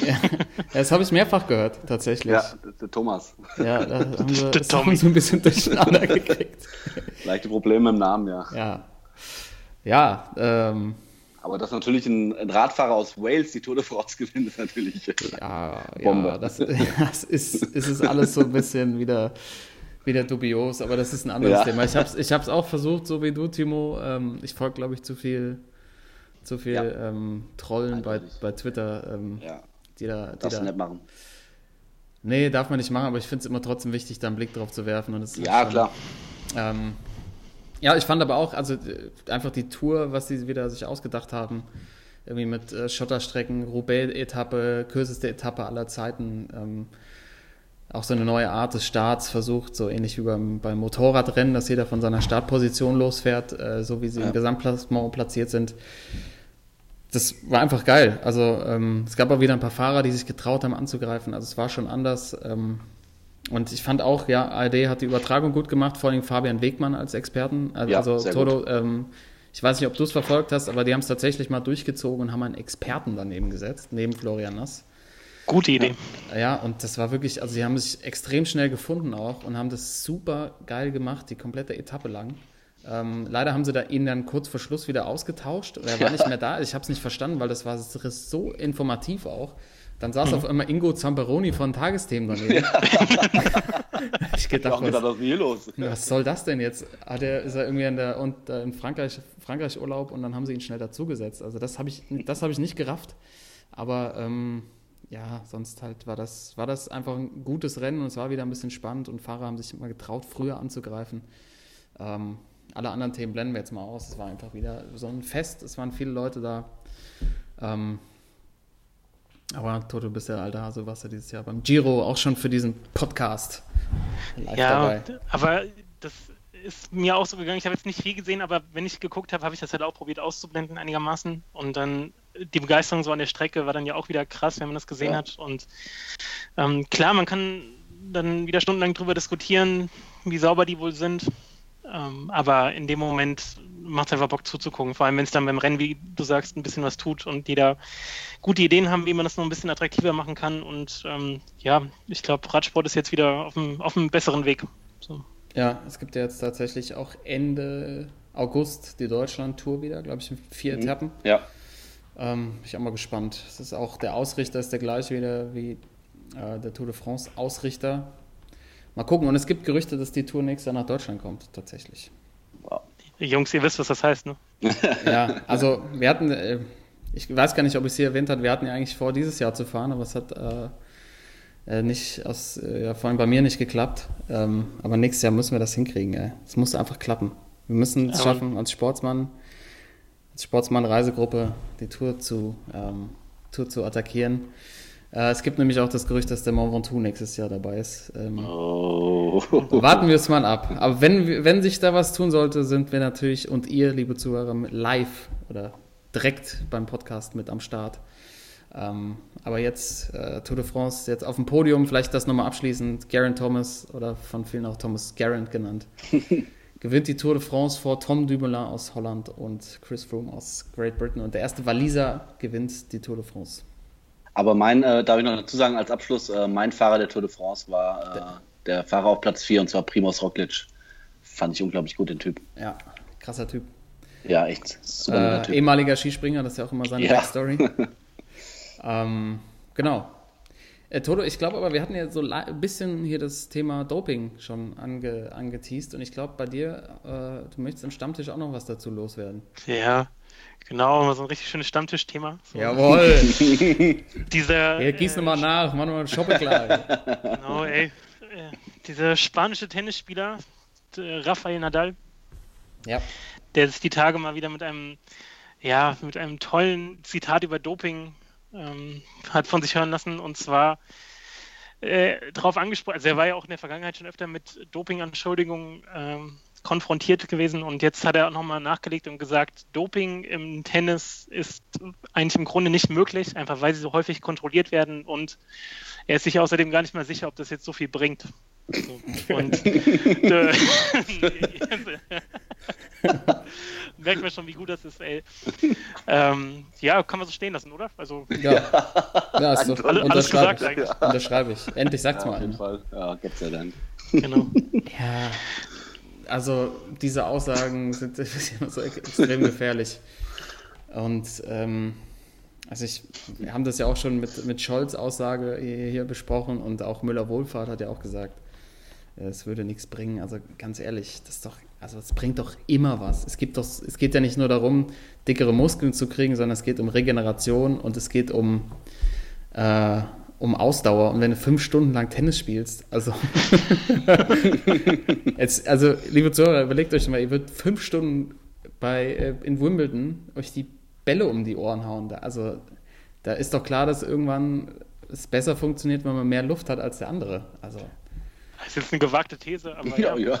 Ja, das habe ich mehrfach gehört, tatsächlich. Ja, der Thomas. Ja, da haben wir Der das haben wir so ein bisschen durcheinander gekriegt. Leichte Probleme im Namen, ja. Ja. Ja, ähm, Aber dass natürlich ein, ein Radfahrer aus Wales die Tour de France gewinnt, ist natürlich. ja, Bombe. ja, das, das ist, es ist alles so ein bisschen wieder, wieder dubios, aber das ist ein anderes Ja. Thema. Ich habe es ich hab's auch versucht, so wie du, Timo. Ähm, ich folge, glaube ich, zu viel, zu viel Ja. ähm, Trollen bei, bei Twitter. Ähm, Ja, die da, die darfst da, du nicht machen. Nee, darf man nicht machen, aber ich finde es immer trotzdem wichtig, da einen Blick drauf zu werfen. Und ist Ja, schon- klar. Ähm, ja, ich fand aber auch, also äh, einfach die Tour, was sie wieder sich ausgedacht haben, irgendwie mit äh, Schotterstrecken, Roubaix-Etappe, kürzeste Etappe aller Zeiten, ähm, auch so eine neue Art des Starts versucht, so ähnlich wie beim, beim Motorradrennen, dass jeder von seiner Startposition losfährt, äh, so wie sie Ja. im Gesamtklassement platziert sind. Das war einfach geil. Also ähm, es gab auch wieder ein paar Fahrer, die sich getraut haben anzugreifen. Also es war schon anders. Ähm, und ich fand auch, ja, ARD hat die Übertragung gut gemacht, vor allem Fabian Wegmann als Experten. Also, Ja, also Toto, ähm, ich weiß nicht, ob du es verfolgt hast, aber die haben es tatsächlich mal durchgezogen und haben einen Experten daneben gesetzt, neben Florian Nass. Gute Idee. Ja, und das war wirklich, also sie haben sich extrem schnell gefunden auch und haben das super geil gemacht, die komplette Etappe lang. Ähm, leider haben sie da ihn dann kurz vor Schluss wieder ausgetauscht. Er war nicht mehr da. Ich habe es nicht verstanden, weil das war so informativ auch. Dann saß auf einmal Ingo Zamperoni von Tagesthemen daneben. ich gedacht, auch gedacht, was hier los? was soll das denn jetzt? Hat er, ist er irgendwie in, der, und, äh, in Frankreich, Frankreich Urlaub und dann haben sie ihn schnell dazugesetzt. Also das habe ich, das hab ich nicht gerafft. Aber ähm, ja, sonst halt war das, war das einfach ein gutes Rennen und es war wieder ein bisschen spannend und Fahrer haben sich immer getraut, früher anzugreifen. Ähm, alle anderen Themen blenden wir jetzt mal aus. Es war einfach wieder so ein Fest, es waren viele Leute da. Ähm, aber Toto, du bist ja alter Hase, warst ja dieses Jahr beim Giro auch schon für diesen Podcast live ja, dabei. aber das ist mir auch so gegangen. Ich habe jetzt nicht viel gesehen, aber wenn ich geguckt habe, habe ich das halt auch probiert auszublenden einigermaßen. Und dann die Begeisterung so an der Strecke war dann ja auch wieder krass, wenn man das gesehen ja. hat. Und ähm, klar, man kann dann wieder stundenlang darüber diskutieren, wie sauber die wohl sind. Ähm, aber in dem Moment macht es einfach Bock zuzugucken. Vor allem, wenn es dann beim Rennen, wie du sagst, ein bisschen was tut und jeder gute Ideen haben, wie man das noch ein bisschen attraktiver machen kann. Und ähm, ja, ich glaube, Radsport ist jetzt wieder auf einem, auf einem besseren Weg. So. Ja, es gibt ja jetzt tatsächlich auch Ende August die Deutschland-Tour wieder, glaube ich, vier mhm. Etappen. Ja. Ähm, bin ich auch mal gespannt. Es ist auch, der Ausrichter ist der gleiche wieder wie äh, der Tour de France Ausrichter. Mal gucken. Und es gibt Gerüchte, dass die Tour nächstes Jahr nach Deutschland kommt, tatsächlich. Wow. Jungs, ihr wisst, was das heißt, ne? ja, also wir hatten, äh, ich weiß gar nicht, ob ich es hier erwähnt habe, wir hatten ja eigentlich vor, dieses Jahr zu fahren, aber es hat äh, äh nicht aus, äh, ja, vor allem bei mir nicht geklappt. Ähm, aber nächstes Jahr müssen wir das hinkriegen. Es muss einfach klappen. Wir müssen es schaffen, als Sportsmann, als Sportsmann-Reisegruppe die Tour zu, ähm, Tour zu attackieren. Äh, es gibt nämlich auch das Gerücht, dass der Mont Ventoux nächstes Jahr dabei ist. Ähm, oh. Warten wir es mal ab. Aber wenn, wenn sich da was tun sollte, sind wir natürlich und ihr, liebe Zuhörer, live oder direkt beim Podcast mit am Start. Ähm, aber jetzt äh, Tour de France, jetzt auf dem Podium, vielleicht das nochmal abschließend. Garen Thomas oder von vielen auch Thomas Garant genannt. gewinnt die Tour de France vor Tom Dumoulin aus Holland und Chris Froome aus Great Britain. Und der erste Waliser gewinnt die Tour de France. Aber mein, äh, darf ich noch dazu sagen, als Abschluss, äh, mein Fahrer der Tour de France war äh, der Fahrer auf Platz 4 und zwar Primoz Roglic. Fand ich unglaublich gut, den Typ. Ja, krasser Typ. Ja, echt. Super äh, typ. Ehemaliger Skispringer, das ist ja auch immer seine ja. Backstory. ähm, genau. Äh, Toto, ich glaube aber, wir hatten ja so ein bisschen hier das Thema Doping schon ange angeteased und ich glaube, bei dir, äh, du möchtest im Stammtisch auch noch was dazu loswerden. Ja, Genau, so ein richtig schönes Stammtischthema. So. Jawohl. dieser. Ja, gieß äh, nochmal nach, mach nochmal eine Shoppe klar. genau, ey. Äh, dieser spanische Tennisspieler, Rafael Nadal. Ja. Der sich die Tage mal wieder mit einem, ja, mit einem tollen Zitat über Doping ähm, hat von sich hören lassen. Und zwar äh, darauf angesprochen, also er war ja auch in der Vergangenheit schon öfter mit Dopinganschuldigungen ähm, konfrontiert gewesen und jetzt hat er auch nochmal nachgelegt und gesagt, Doping im Tennis ist eigentlich im Grunde nicht möglich, einfach weil sie so häufig kontrolliert werden und er ist sich außerdem gar nicht mehr sicher, ob das jetzt so viel bringt. So, und äh, merkt man schon, wie gut das ist, ey. Ähm, ja, kann man so stehen lassen, oder? Also, ja, ja ist so. Alle, alles gesagt eigentlich. Unterschreibe ich. Endlich sagt's ja, mal einer. Ja, Gott sei Dank. Genau. ja also diese Aussagen sind so extrem gefährlich. Und ähm, also ich, wir haben das ja auch schon mit, mit Scholz Aussage hier, hier besprochen und auch Müller-Wohlfahrt hat ja auch gesagt, es würde nichts bringen. Also ganz ehrlich, das doch, also es bringt doch immer was. Es gibt doch, es geht ja nicht nur darum, dickere Muskeln zu kriegen, sondern es geht um Regeneration und es geht um äh, um Ausdauer. Und wenn du fünf Stunden lang Tennis spielst, also, jetzt, also liebe Zuhörer, überlegt euch mal, ihr würdet fünf Stunden bei, äh, in Wimbledon euch die Bälle um die Ohren hauen. Da, also da ist doch klar, dass irgendwann es besser funktioniert, wenn man mehr Luft hat als der andere. Also. Das ist jetzt eine gewagte These, aber ja. ja. Ja,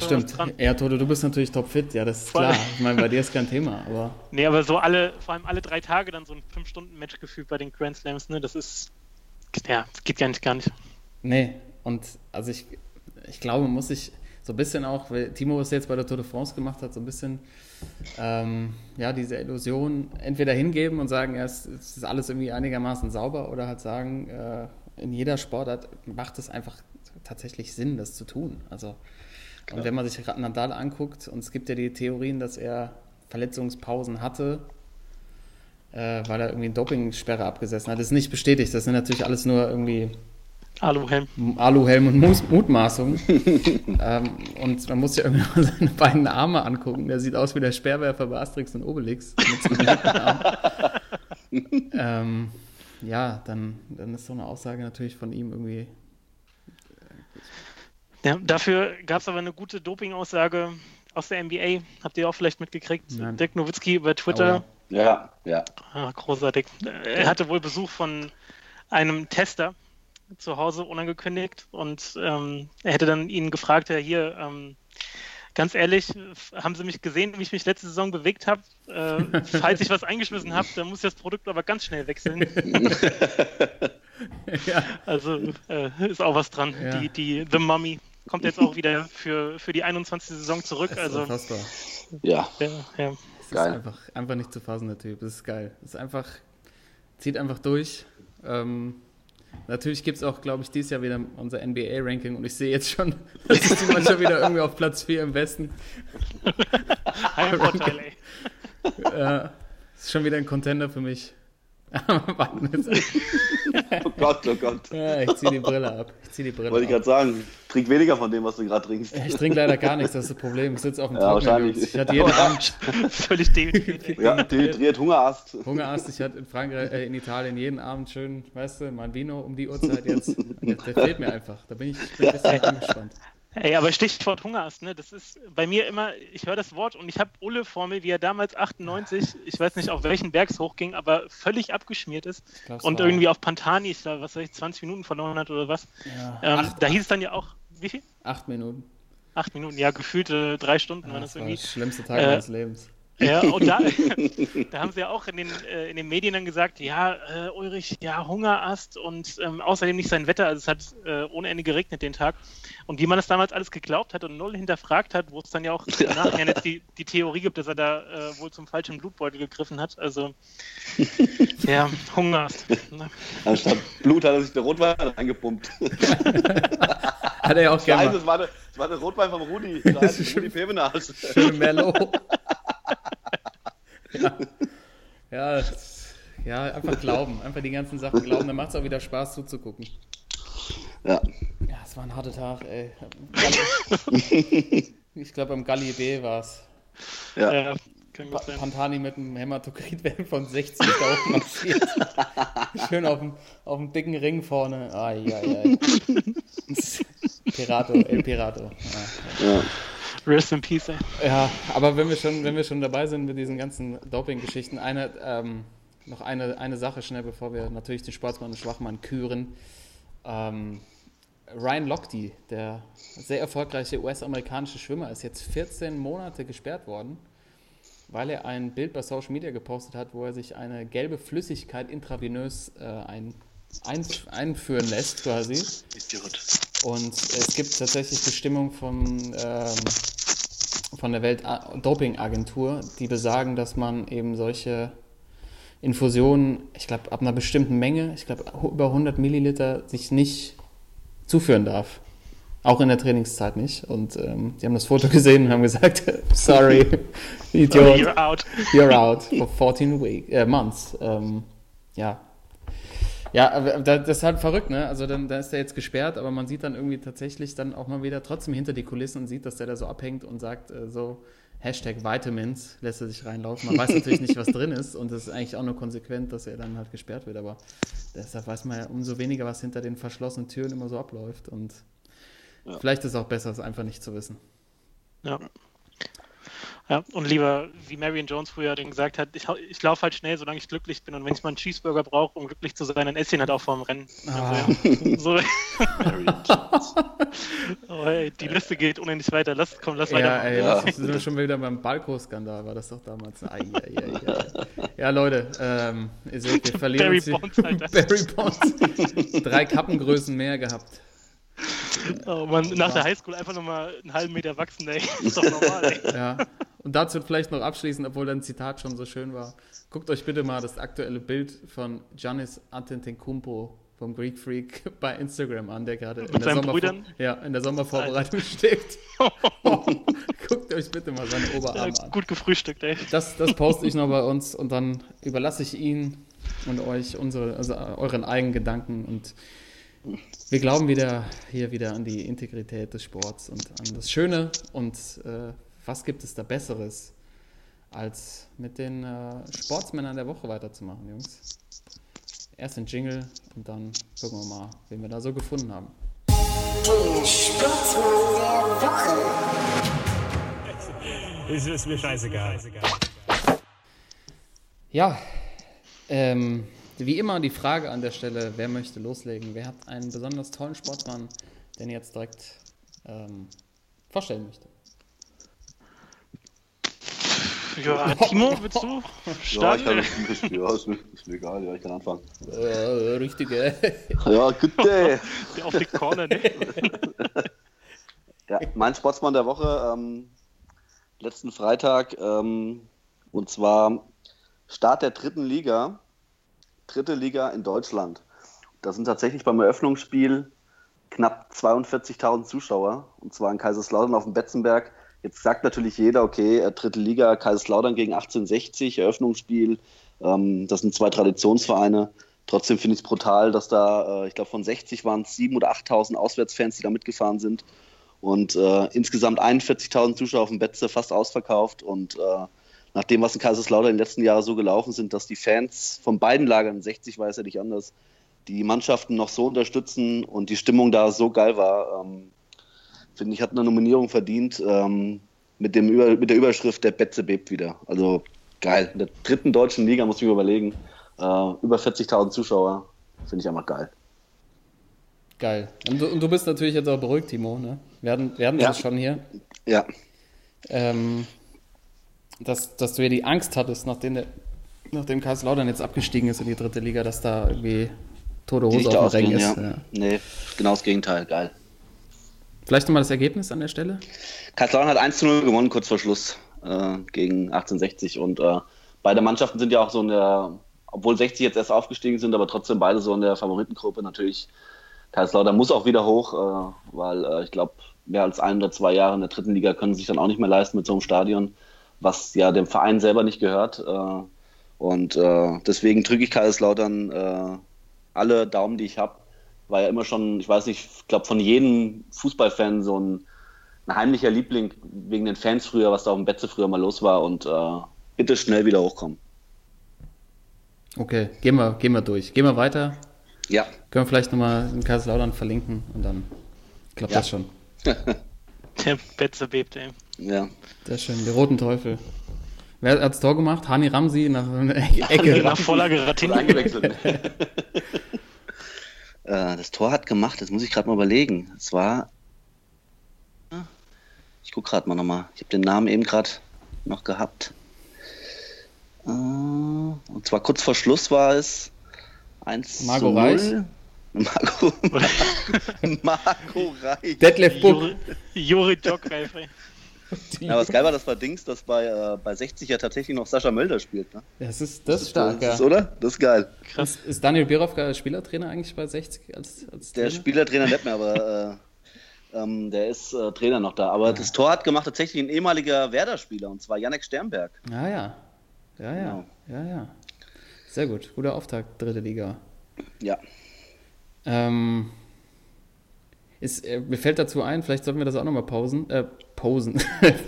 stimmt. Ja, Toto, du bist natürlich topfit, ja, das ist Voll. klar. Ich meine, bei dir ist kein Thema, aber. Nee, aber so alle, vor allem alle drei Tage dann so ein 5-Stunden-Match gefühlt bei den Grand Slams, ne, das ist. Ja, das geht gar nicht, gar nicht. Nee, und also ich, ich glaube, muss ich so ein bisschen auch, weil Timo es jetzt bei der Tour de France gemacht hat, so ein bisschen, ähm, ja, diese Illusion entweder hingeben und sagen, ja, es, es, ist alles irgendwie einigermaßen sauber oder halt sagen, äh, in jeder Sportart macht es einfach tatsächlich Sinn, das zu tun. Also Und wenn man sich Nadal anguckt, und es gibt ja die Theorien, dass er Verletzungspausen hatte, äh, weil er irgendwie eine Dopingsperre abgesessen hat. Das ist nicht bestätigt. Das sind natürlich alles nur irgendwie Aluhelm. Aluhelm und Mus Mutmaßungen. ähm, und man muss ja irgendwie mal seine beiden Arme angucken. Der sieht aus wie der Speerwerfer bei Asterix und Obelix. Ähm, ja, dann, dann ist so eine Aussage natürlich von ihm irgendwie. Ja, dafür gab es aber eine gute Doping-Aussage aus der NBA. Habt ihr auch vielleicht mitgekriegt? Nein. Dirk Nowitzki über Twitter. Oh Ja, ja. Ah, großartig. Er hatte wohl Besuch von einem Tester zu Hause unangekündigt und ähm, er hätte dann ihn gefragt, ja hier, ähm, ganz ehrlich, haben Sie mich gesehen, wie ich mich letzte Saison bewegt habe? Äh, falls ich was eingeschmissen habe, dann muss ich das Produkt aber ganz schnell wechseln. ja, Also äh, ist auch was dran. Ja. Die, die The Mummy kommt jetzt auch wieder für, für die 21. Saison zurück. das ist Also unfassbar. Ja, ja, ja. Das ist Geil. einfach, einfach nicht zu fassen, der Typ. Das ist geil. Das ist einfach, zieht einfach durch. Ähm, natürlich gibt es auch, glaube ich, dieses Jahr wieder unser NBA-Ranking und ich sehe jetzt schon, dass ist die Mannschaft wieder irgendwie auf Platz 4 im Westen. Heimvorteil, ey. Äh, ist schon wieder ein Contender für mich. oh Gott, oh Gott. Ja, ich ziehe die Brille ab. Ich ziehe die Brille Wollte ich gerade sagen, trink weniger von dem, was du gerade trinkst. Ich trinke leider gar nichts, das ist das Problem. Ich sitze auf dem Ja. Jungs. Ich hatte jeden Abend Völlig dehydriert. Ja, dehydriert, Hungerast. Hungerast. Ich hatte in Frankreich, äh, in Italien jeden Abend schön, weißt du, mein Vino um die Uhrzeit jetzt. Der, der fehlt mir einfach. Da bin ich, ich bin ein bisschen angespannt. Ey, aber Stichwort Hungerast, ne? Das ist bei mir immer, ich höre das Wort und ich habe Ulle vor mir, wie er damals 98, ich weiß nicht auf welchen Bergs hochging, aber völlig abgeschmiert ist und war- irgendwie auf Pantani, ich glaube, was weiß ich, 20 Minuten verloren hat oder was. Ja, Ähm, acht, da hieß es dann ja auch, wie viel? acht Minuten. Acht Minuten, ja, gefühlte drei Stunden Ja, waren das das war irgendwie. der schlimmste Tag Äh, meines Lebens. Ja, und da, da haben sie ja auch in den, äh, in den Medien dann gesagt, ja, äh, Ulrich, ja, Hungerast und ähm, außerdem nicht sein Wetter, also es hat äh, ohne Ende geregnet den Tag. Und wie man das damals alles geglaubt hat und null hinterfragt hat, wo es dann ja auch im Nachhinein jetzt die, die Theorie gibt, dass er da äh, wohl zum falschen Blutbeutel gegriffen hat. Also, ja, Hungerast. Ne? Anstatt Blut hat er sich der Rotwein eingepumpt. Hat er ja auch gerne das war, der, das war der Rotwein vom Rudi. Da Rudi Pebenas. Schöne Merlot. ja. Ja, ja, einfach glauben. Einfach die ganzen Sachen glauben. Dann macht es auch wieder Spaß zuzugucken. Ja. Ja, es war ein harter Tag, ey. Ich glaube, am Galli B war es. Ja. Ja, kann gut sein. Pantani mit einem Hämatokritwert von 60 da oben massiert. Schön auf dem, auf dem dicken Ring vorne. Ai, ai, ai. Pirato, El Pirato. Ja. ja. Rest in Peace, ey. Ja, aber wenn wir schon, wenn wir schon dabei sind mit diesen ganzen Doping-Geschichten, eine, ähm, noch eine, eine Sache schnell, bevor wir natürlich den Sportsmann und Schwachmann küren. Ähm, Ryan Lochte, der sehr erfolgreiche US-amerikanische Schwimmer, ist jetzt 14 Monate gesperrt worden, weil er ein Bild bei Social Media gepostet hat, wo er sich eine gelbe Flüssigkeit intravenös äh, ein, ein, einführen lässt, quasi. Idiot. Und es gibt tatsächlich Bestimmungen von, ähm, von der Welt-Doping-Agentur, die besagen, dass man eben solche Infusionen, ich glaube, ab einer bestimmten Menge, ich glaube, über 100 Milliliter, sich nicht zuführen darf. Auch in der Trainingszeit nicht. Und ähm, die haben das Foto gesehen und haben gesagt, sorry, Idiot. You're out. You're out for 14 week, äh, months. Ähm, ja. Ja, da- das ist halt verrückt, ne? Also dann, da ist er jetzt gesperrt, aber man sieht dann irgendwie tatsächlich dann auch mal wieder trotzdem hinter die Kulissen und sieht, dass der da so abhängt und sagt äh, so, Hashtag Vitamins, lässt er sich reinlaufen. Man weiß natürlich nicht, was drin ist und das ist eigentlich auch nur konsequent, dass er dann halt gesperrt wird, aber deshalb weiß man ja umso weniger, was hinter den verschlossenen Türen immer so abläuft und Ja. vielleicht ist es auch besser, es einfach nicht zu wissen. Ja. Ja, und lieber, wie Marion Jones früher dann gesagt hat, ich, ich laufe halt schnell, solange ich glücklich bin. Und wenn ich mal einen Cheeseburger brauche, um glücklich zu sein, dann esse ich ihn halt auch vorm Rennen. Ah. Also, so, Marion Jones. Oh, ey, die Liste geht unendlich weiter. Lass, komm, lass Ja, weitermachen. ey, Ja. das sind wir schon wieder beim Balko-Skandal, war das doch damals. Ai, ai, ai, ai. Ja, Leute, ähm, ihr seht, wir verlieren Barry uns Bonds, Alter. Barry Bonds. Drei Kappengrößen mehr gehabt. Oh Mann, nach der Highschool einfach nochmal einen halben Meter wachsen, ey. Ist doch normal, ey. Ja. Und dazu vielleicht noch abschließend, obwohl dein Zitat schon so schön war. Guckt euch bitte mal das aktuelle Bild von Giannis Antetokounmpo vom Greek Freak bei Instagram an, der gerade in, der Sommervor- ja, in der Sommervorbereitung steht. Guckt euch bitte mal seine Ja, Oberarme an. gut gefrühstückt, ey. Das, das poste ich noch bei uns und dann überlasse ich ihn und euch unsere, also euren eigenen Gedanken und wir glauben wieder hier wieder an die Integrität des Sports und an das Schöne und äh, was gibt es da Besseres, als mit den äh, Sportsmännern der Woche weiterzumachen, Jungs. Erst den Jingle und dann gucken wir mal, wen wir da so gefunden haben. Der Sportsmann der Woche. Ist, ist mir scheißegal. Ja, ähm, wie immer die Frage an der Stelle, wer möchte loslegen? Wer hat einen besonders tollen Sportmann, den ihr jetzt direkt ähm, vorstellen möchte? Ja, Timo, willst du Ja, ich starten? kann ja, ist, mir, ist mir egal, ja, ich kann anfangen. Äh, richtige. Ja, gute. Der auf die Corner, ne? Ja, mein Sportsmann der Woche, ähm, letzten Freitag, ähm, und zwar Start der dritten Liga, dritte Liga in Deutschland. Da sind tatsächlich beim Eröffnungsspiel knapp 42.000 Zuschauer, und zwar in Kaiserslautern auf dem Betzenberg. Jetzt sagt natürlich jeder, okay, äh, dritte Liga, Kaiserslautern gegen 1860, Eröffnungsspiel, ähm, das sind zwei Traditionsvereine. Trotzdem finde ich es brutal, dass da, äh, ich glaube, von 60 waren es 7.000 oder 8.000 Auswärtsfans, die da mitgefahren sind. Und äh, insgesamt 41.000 Zuschauer auf dem Betze, fast ausverkauft. Und äh, nach dem, was in Kaiserslautern in den letzten Jahren so gelaufen sind, dass die Fans von beiden Lagern, 60 war es ja nicht anders, die Mannschaften noch so unterstützen und die Stimmung da so geil war, ähm, finde ich, hat eine Nominierung verdient ähm, mit, dem Über mit der Überschrift Der Betze bebt wieder. Also geil. In der dritten deutschen Liga, muss ich mir überlegen, äh, über 40.000 Zuschauer, finde ich einfach geil. Geil. Und du, und du bist natürlich jetzt auch beruhigt, Timo. Ne? Wir hatten, wir hatten Ja. das schon hier, Ja, ähm, dass, dass du ja die Angst hattest, nachdem, der, nachdem Kaiserslautern jetzt abgestiegen ist in die dritte Liga, dass da irgendwie tote Hose auf dem Ring ist. ja. Ja. Nee, genau das Gegenteil, geil. Vielleicht nochmal das Ergebnis an der Stelle? Kaiserslautern hat 1 zu 0 gewonnen, kurz vor Schluss äh, gegen 1860. Und äh, beide Mannschaften sind ja auch so in der, obwohl 60 jetzt erst aufgestiegen sind, aber trotzdem beide so in der Favoritengruppe. Natürlich, Kaiserslautern muss auch wieder hoch, äh, weil äh, ich glaube, mehr als ein oder zwei Jahre in der dritten Liga können sie sich dann auch nicht mehr leisten mit so einem Stadion, was ja dem Verein selber nicht gehört. Äh, und äh, deswegen drücke ich Kaiserslautern alle Daumen, die ich habe. War ja immer schon, ich weiß nicht, ich glaube von jedem Fußballfan so ein, ein heimlicher Liebling wegen den Fans früher, was da auf dem Betze früher mal los war und äh, bitte schnell wieder hochkommen. Okay, gehen wir, gehen wir durch. Gehen wir weiter. Ja, Können wir vielleicht nochmal in Kaiserslautern verlinken und dann klappt Ja. das schon. Der Betze bebt, ey. ja. Sehr schön, die Roten Teufel. Wer hat das Tor gemacht? Hani Ramsi nach einer Ecke. Nach Vorlage Wurde Ratinho. eingewechselt. äh, das Tor hat gemacht, das muss ich gerade mal überlegen. Es war. Ich gucke gerade mal nochmal. Ich habe den Namen eben gerade noch gehabt. Äh, und zwar kurz vor Schluss war es 1 Marco zu 0. Reis? Marco, Marco Reich. Detlef Buck. Juri, Juri. Ja, was geil war, das war Dings, dass bei, äh, bei 60 ja tatsächlich noch Sascha Mölder spielt. Ne? Das ist, das ist stark, das ist, oder? Das ist geil. Ist, ist Daniel Birovka Spielertrainer eigentlich bei 60 als, als Der Trainer? Spielertrainer nicht mehr, aber äh, ähm, der ist äh, Trainer noch da. Aber das Tor hat gemacht tatsächlich ein ehemaliger Werder-Spieler, und zwar Janek Sternberg. Ah ja. Ja, ja. Ja, ja. Sehr gut. Guter Auftakt, dritte Liga. Ja. Ähm, ist, äh, mir fällt dazu ein, vielleicht sollten wir das auch nochmal pausen. Äh, posen.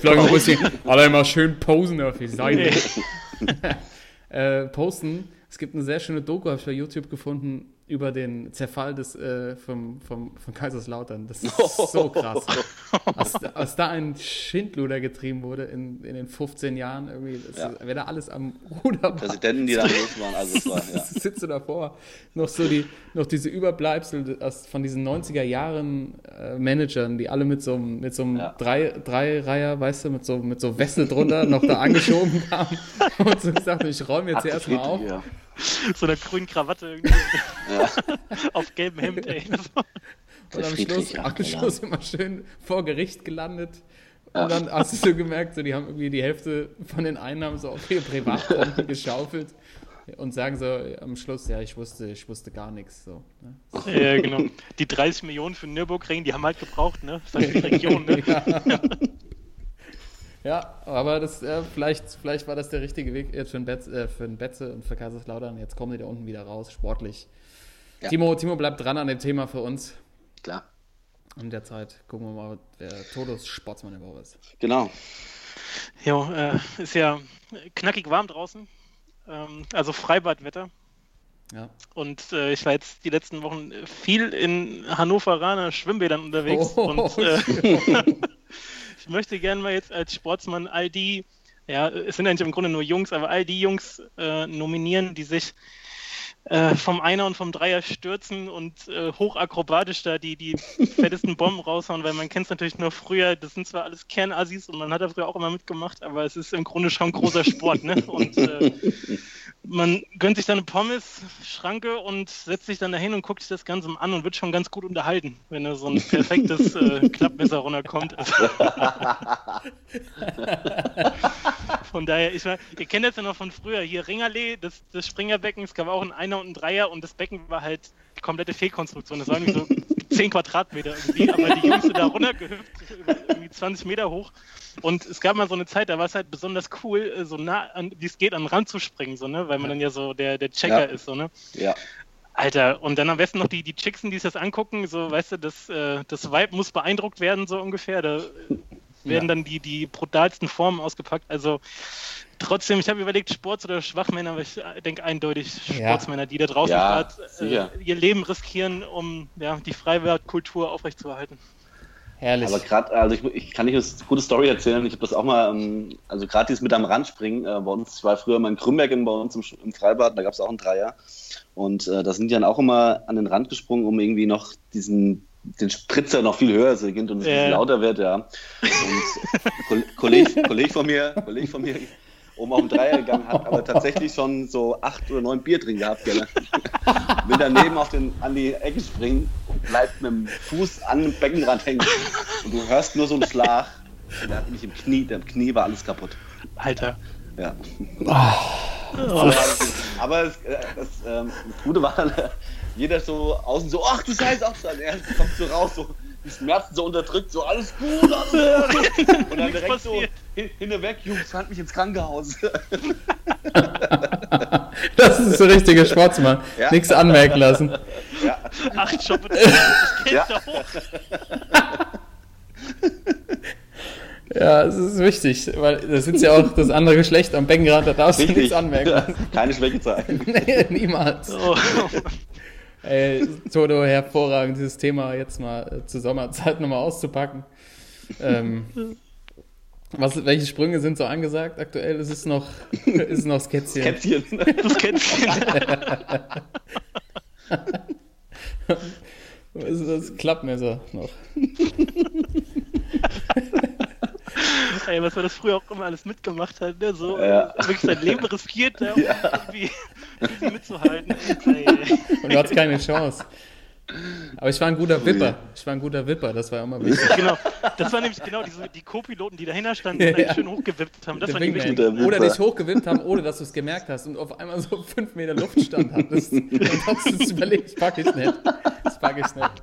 Mal ein bisschen, alle mal schön posen auf die Seite. äh, posten. Es gibt eine sehr schöne Doku, habe ich bei YouTube gefunden, über den Zerfall des, äh, vom, vom, von Kaiserslautern. Das ist so krass. Als, als da ein Schindluder getrieben wurde in, in den 15 Jahren, irgendwie, das Ja. wäre da alles am Ruder. Präsidenten, die da los waren. Also es war, ja. sitzt du davor, noch so die, noch diese Überbleibsel aus, von diesen 90er Jahren äh, Managern, die alle mit so einem, mit so einem Ja. drei, Dreireiher, weißt du, mit so, mit so Wessel drunter noch da angeschoben kamen und so gesagt, haben, ich räume jetzt erstmal auf. Ja. So einer grünen Krawatte irgendwie. Auf gelbem Hemd, ey. Und am Schluss, ja, am genau. Schluss immer schön vor Gericht gelandet. Ja. Und dann hast du so gemerkt, so, die haben irgendwie die Hälfte von den Einnahmen so auf ihre Privatkonten geschaufelt. und sagen so am Schluss, ja, ich wusste, ich wusste gar nichts. So, ne? Ja, genau. Die 30 Millionen für den Nürburgring, die haben halt gebraucht, ne? Das ist für die Region, ne? Ja, aber das, äh, vielleicht, vielleicht war das der richtige Weg jetzt für den, Betz, äh, für den Betze und für Kaiserslautern. Jetzt kommen die da unten wieder raus, sportlich. Ja. Timo, Timo bleibt dran an dem Thema für uns. Klar. In der Zeit gucken wir mal, wer Todos Sportsmann der Woche ist. Genau. Jo, äh, ist ja knackig warm draußen. Ähm, also Freibadwetter. Ja. Und äh, ich war jetzt die letzten Wochen viel in Hannoveraner Schwimmbädern unterwegs. Oh, und äh, ich möchte gerne mal jetzt als Sportsmann all die, ja, es sind eigentlich im Grunde nur Jungs, aber all die Jungs äh, nominieren, die sich äh, vom Einer und vom Dreier stürzen und äh, hochakrobatisch da die, die fettesten Bomben raushauen, weil man kennt es natürlich nur früher, das sind zwar alles Kernassis und man hat da früher auch immer mitgemacht, aber es ist im Grunde schon großer Sport, ne? Und äh, man gönnt sich dann eine Pommes, Schranke und setzt sich dann dahin und guckt sich das Ganze an und wird schon ganz gut unterhalten, wenn da so ein perfektes äh, Klappmesser runterkommt. Von daher, ich war, ihr kennt das ja noch von früher, hier Ringerlee, das, das Springerbecken, es gab auch ein Einer und ein Dreier und das Becken war halt die komplette Fehlkonstruktion. Das waren irgendwie so 10 Quadratmeter irgendwie, aber die Jungs sind da runtergehüpft, irgendwie 20 Meter hoch. Und es gab mal so eine Zeit, da war es halt besonders cool, so nah an, wie es geht, an den Rand zu springen, so, ne? weil man dann ja so der, der Checker Ja. ist. So, ne? Ja. Alter, und dann am besten noch die, die Chicksen, die sich das angucken, so, weißt du, das, äh, das Vibe muss beeindruckt werden, so ungefähr. Da werden dann die, die brutalsten Formen ausgepackt. Also trotzdem, ich habe überlegt, Sports oder Schwachmänner, aber ich äh, denke eindeutig Ja. Sportsmänner, die da draußen Ja, gerade sicher. äh, ihr Leben riskieren, um ja, die Freiwilligkultur aufrechtzuerhalten. Herrlich. Aber gerade, also ich, ich kann nicht eine gute Story erzählen. Ich habe das auch mal, ähm, also gerade dieses mit am Rand springen äh, bei uns. Ich war früher mal in Krümberg im, bei uns im, im Freibad, da gab es auch einen Dreier. Und äh, da sind die dann auch immer an den Rand gesprungen, um irgendwie noch diesen den Spritzer noch viel höher gehen und es viel lauter wird, ja. Und Kol- Kollege, Kollege von mir, Kollege von mir oben auf den Dreier gegangen, hat aber tatsächlich schon so acht oder neun Bier drin gehabt, gell. Will daneben auf den, an die Ecke springen und bleibt mit dem Fuß an dem Beckenrand hängen. Und du hörst nur so einen Schlag. Und der hat mich im Knie, der im Knie war alles kaputt. Alter. Ja. Oh. Aber, aber äh, das, ähm, das Gute war jeder so außen so, ach du Scheiße, ach du Er kommt so raus, so die Schmerzen so unterdrückt, so alles gut, alles gut. Und dann direkt so hin, hinterweg, Jungs, fand mich ins Krankenhaus. Das ist der richtige Sportsmann. Ja. Nichts anmerken lassen. ja. Acht Schoppe, das geht Ja. da hoch. Ja, es ist wichtig, weil da sitzt ja auch das andere Geschlecht am Beckenrand, da darfst du nichts anmerken lassen. Keine Schwäche zeigen. Nee, niemals. Oh. Ey, Toto, hervorragend, dieses Thema jetzt mal äh, zur Sommerzeit nochmal auszupacken. Ähm, was, welche Sprünge sind so angesagt aktuell? Ist es noch, ist es noch das Kätzchen? Kätzchen. Das kennst du. Ist das Klappmesser noch? Ey, was man das früher auch immer alles mitgemacht hat, ne? So Ja. wirklich sein Leben riskiert, da, um irgendwie, irgendwie mitzuhalten. Ey. Und du hattest keine Chance. Aber ich war ein guter Wipper. Ich war ein guter Wipper, das war immer wichtig. Genau, das waren nämlich genau diese, die Co-Piloten, die dahinter standen und Ja. schön hochgewippt haben. Das war die Oder dich hochgewippt haben, ohne dass du es gemerkt hast und auf einmal so fünf Meter Luftstand hattest. Und hast du es überlegt, das pack ich nicht. Das pack ich nicht.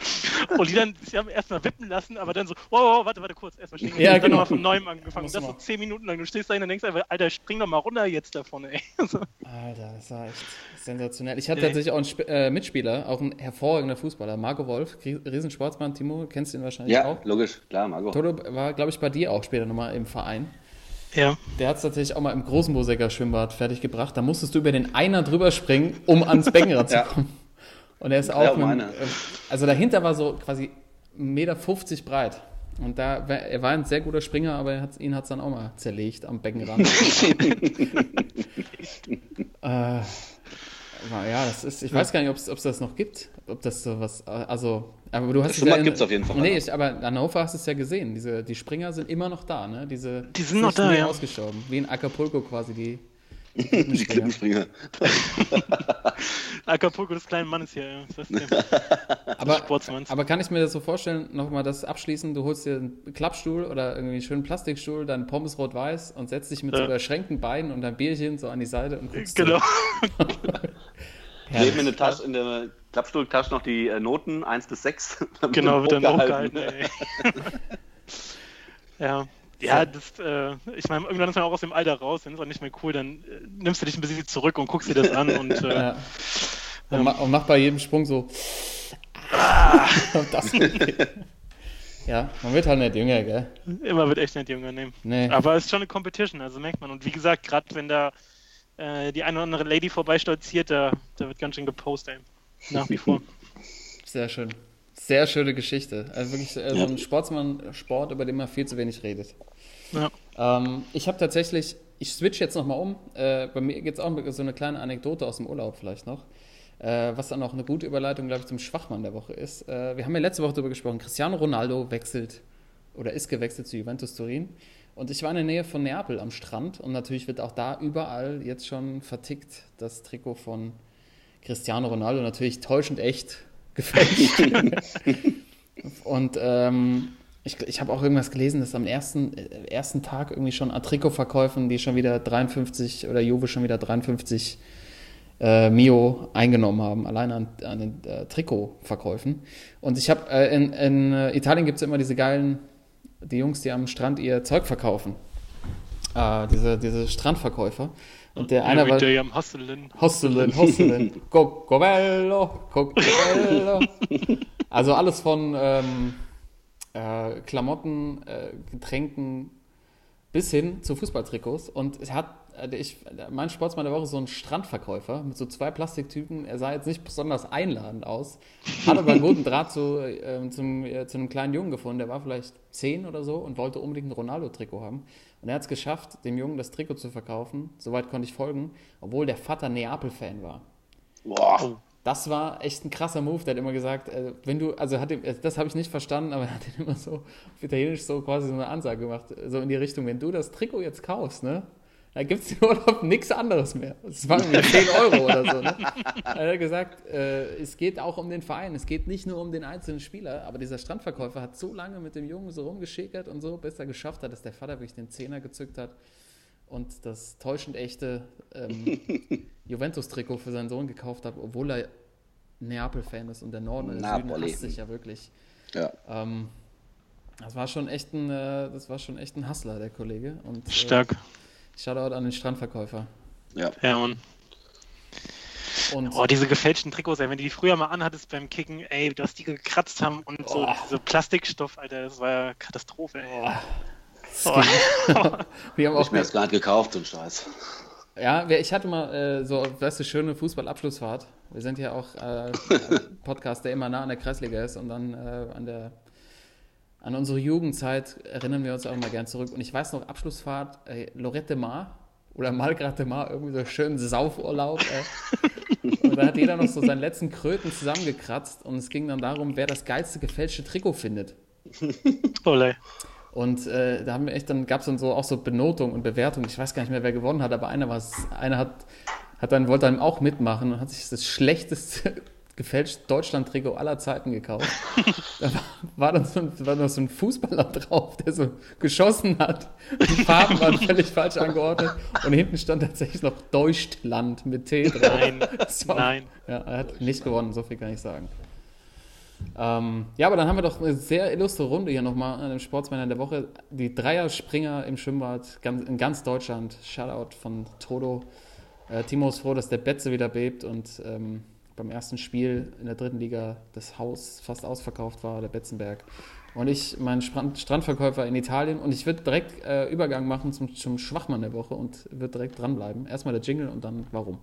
Und die dann, sie haben erstmal wippen lassen, aber dann so, wow, wow, warte, warte kurz, erstmal stehen. Ja, und dann genau. mal von neuem angefangen. Muss Das so zehn Minuten lang. Du stehst da hin und denkst einfach, Alter, spring doch mal runter jetzt davon, ey. So. Alter, das war echt sensationell. Ich hatte Nee. tatsächlich auch einen Sp äh, Mitspieler, auch ein hervorragender Fußballer, Marco Wolf, Ries- Riesensportsmann. Timo, kennst du ihn wahrscheinlich Ja, auch. logisch, klar, Margot. Toto war, glaube ich, bei dir auch später nochmal im Verein. Ja. Der hat es tatsächlich auch mal im großen Bosecker Schwimmbad fertiggebracht. Da musstest du über den Einer drüber springen, um ans Beckenrad zu Ja. kommen. Und er ist auch einer. äh, also dahinter war so quasi 1,50 Meter breit. Und da, war- er war ein sehr guter Springer, aber er hat, ihn hat es dann auch mal zerlegt am Beckenrand. äh, ja, das ist, ich weiß gar nicht, ob es das noch gibt. Ob das so was, also, aber du hast Das es Schwimmbad in- gibt's auf jeden Fall Nee, noch. ich, aber in Hannover hast du es ja gesehen. Diese, die Springer sind immer noch da, ne? Diese, Die sind noch nicht da, ja. ausgestorben. Wie in Acapulco quasi, die, Die Klippenspringer. Acapulco des kleinen Mannes hier. Ja. Das Aber, aber kann ich mir das so vorstellen, nochmal das abschließen, du holst dir einen Klappstuhl oder irgendwie einen schönen Plastikstuhl, dann Pommes rot-weiß und setzt dich mit so Ja. überschränkten Beinen und dein Bierchen so an die Seite und guckst Genau. So. Neben in der Tasche, in der Klappstuhltasche noch die äh, Noten 1 bis 6. Genau, wird dann hochgehalten. ja. Ja, das, äh, ich meine, irgendwann ist man auch aus dem Alter raus, dann ist auch nicht mehr cool, dann äh, nimmst du dich ein bisschen zurück und guckst dir das an und äh, Ja. Und, ma und mach bei jedem Sprung so. Und das ja, man wird halt nicht jünger, gell? immer wird echt nicht jünger nehmen. Nee. Aber es ist schon eine Competition, also merkt man. Und wie gesagt, gerade wenn da äh, die eine oder andere Lady vorbeistolziert, da, da wird ganz schön gepostet, ey. Nach wie vor. Sehr schön. Sehr schöne Geschichte. Also wirklich äh, so ein Sportsmann-Sport, über den man viel zu wenig redet. Ja. Ähm, ich habe tatsächlich, ich switch jetzt nochmal um. Äh, bei mir geht es auch so eine kleine Anekdote aus dem Urlaub vielleicht noch. Äh, was dann auch eine gute Überleitung, glaube ich, zum Schwachmann der Woche ist. Äh, wir haben ja letzte Woche darüber gesprochen, Cristiano Ronaldo wechselt oder ist gewechselt zu Juventus Turin. Und ich war in der Nähe von Neapel am Strand und natürlich wird auch da überall jetzt schon vertickt das Trikot von Cristiano Ronaldo, natürlich täuschend echt gefälscht. und ähm, ich, ich habe auch irgendwas gelesen, dass am ersten, äh, ersten Tag irgendwie schon an Trikotverkäufen, die schon wieder 53 oder Juve schon wieder 53 äh, Mio eingenommen haben, allein an, an den äh, Trikotverkäufen. Und ich habe, äh, in, in äh, Italien gibt es immer diese geilen, die Jungs, die am Strand ihr Zeug verkaufen. Äh, diese, diese Strandverkäufer. Und der einer war. Everyday am Hustlen. Hostelen, Hostelen, Cocobello, Cocobello. Also alles von ähm, äh, Klamotten, äh, Getränken bis hin zu Fußballtrikots. Und es hat, äh, ich, mein Sportsmann der Woche ist so ein Strandverkäufer mit so zwei Plastiktypen. Er sah jetzt nicht besonders einladend aus, hat aber einen guten Draht zu, äh, zum, äh, zu einem kleinen Jungen gefunden, der war vielleicht zehn oder so und wollte unbedingt ein Ronaldo-Trikot haben. Und er hat es geschafft, dem Jungen das Trikot zu verkaufen. Soweit konnte ich folgen, obwohl der Vater Neapel-Fan war. Boah. Das war echt ein krasser Move. Der hat immer gesagt, äh, wenn du, also hat ihm, das habe ich nicht verstanden, aber er hat immer so auf Italienisch so quasi so eine Ansage gemacht, so in die Richtung, wenn du das Trikot jetzt kaufst, ne, da gibt es im Urlaub nichts anderes mehr. Das waren irgendwie 10 Euro oder so. Ne? Er hat gesagt, äh, es geht auch um den Verein, es geht nicht nur um den einzelnen Spieler, aber dieser Strandverkäufer hat so lange mit dem Jungen so rumgeschickert und so, bis er geschafft hat, dass der Vater wirklich den Zehner gezückt hat und das täuschend echte ähm, Juventus-Trikot für seinen Sohn gekauft hat, obwohl er Neapel-Fan ist und der Norden und der Süden hasst sich ja wirklich. Ja. Ähm, das war schon echt ein, äh, das war schon echt ein Hustler, der Kollege. Und, äh, Stark. Shoutout an den Strandverkäufer. Ja. Ja, Mann. Und Oh, diese gefälschten Trikots, ey, wenn du die früher mal anhattest beim Kicken, ey, dass die gekratzt haben und so, Oh. diese Plastikstoff, Alter, das war ja Katastrophe, ey. wir haben auch Ich mir das nicht gekauft, so ein Scheiß. Ja, ich hatte mal äh, so, weißt du, schöne Fußballabschlussfahrt. Wir sind ja auch äh, Podcast, der immer nah an der Kreisliga ist und dann äh, an der an unsere Jugendzeit erinnern wir uns auch mal gern zurück. Und ich weiß noch, Abschlussfahrt, äh, Lorette Mar oder Malgrad de Mar, irgendwie so schön Saufurlaub. Äh. Und da hat jeder noch so seinen letzten Kröten zusammengekratzt und es ging dann darum, wer das geilste gefälschte Trikot findet. Olé. Und äh, da haben wir echt, dann gab es dann so auch so Benotung und Bewertung. Ich weiß gar nicht mehr, wer gewonnen hat, aber einer war einer hat, hat dann, wollte dann auch mitmachen und hat sich das schlechteste gefälscht Deutschland-Trikot aller Zeiten gekauft. da war, dann so ein, war noch so ein Fußballer drauf, der so geschossen hat. Die Farben waren völlig falsch angeordnet und hinten stand tatsächlich noch Deutschland mit T drauf. Nein, war- nein. Ja, er hat nicht gewonnen, so viel kann ich sagen. Ähm, ja, aber dann haben wir doch eine sehr illustre Runde hier nochmal an dem Sportsmänner der Woche. Die Dreierspringer im Schwimmbad ganz, in ganz Deutschland. Shoutout von Toto. Äh, Timo ist froh, dass der Betze wieder bebt und ähm, beim ersten Spiel in der dritten Liga das Haus fast ausverkauft war, der Betzenberg. Und ich, mein Strand, Strandverkäufer in Italien. Und ich würde direkt äh, Übergang machen zum, zum Schwachmann der Woche und würde direkt dranbleiben. Erstmal der Jingle und dann warum.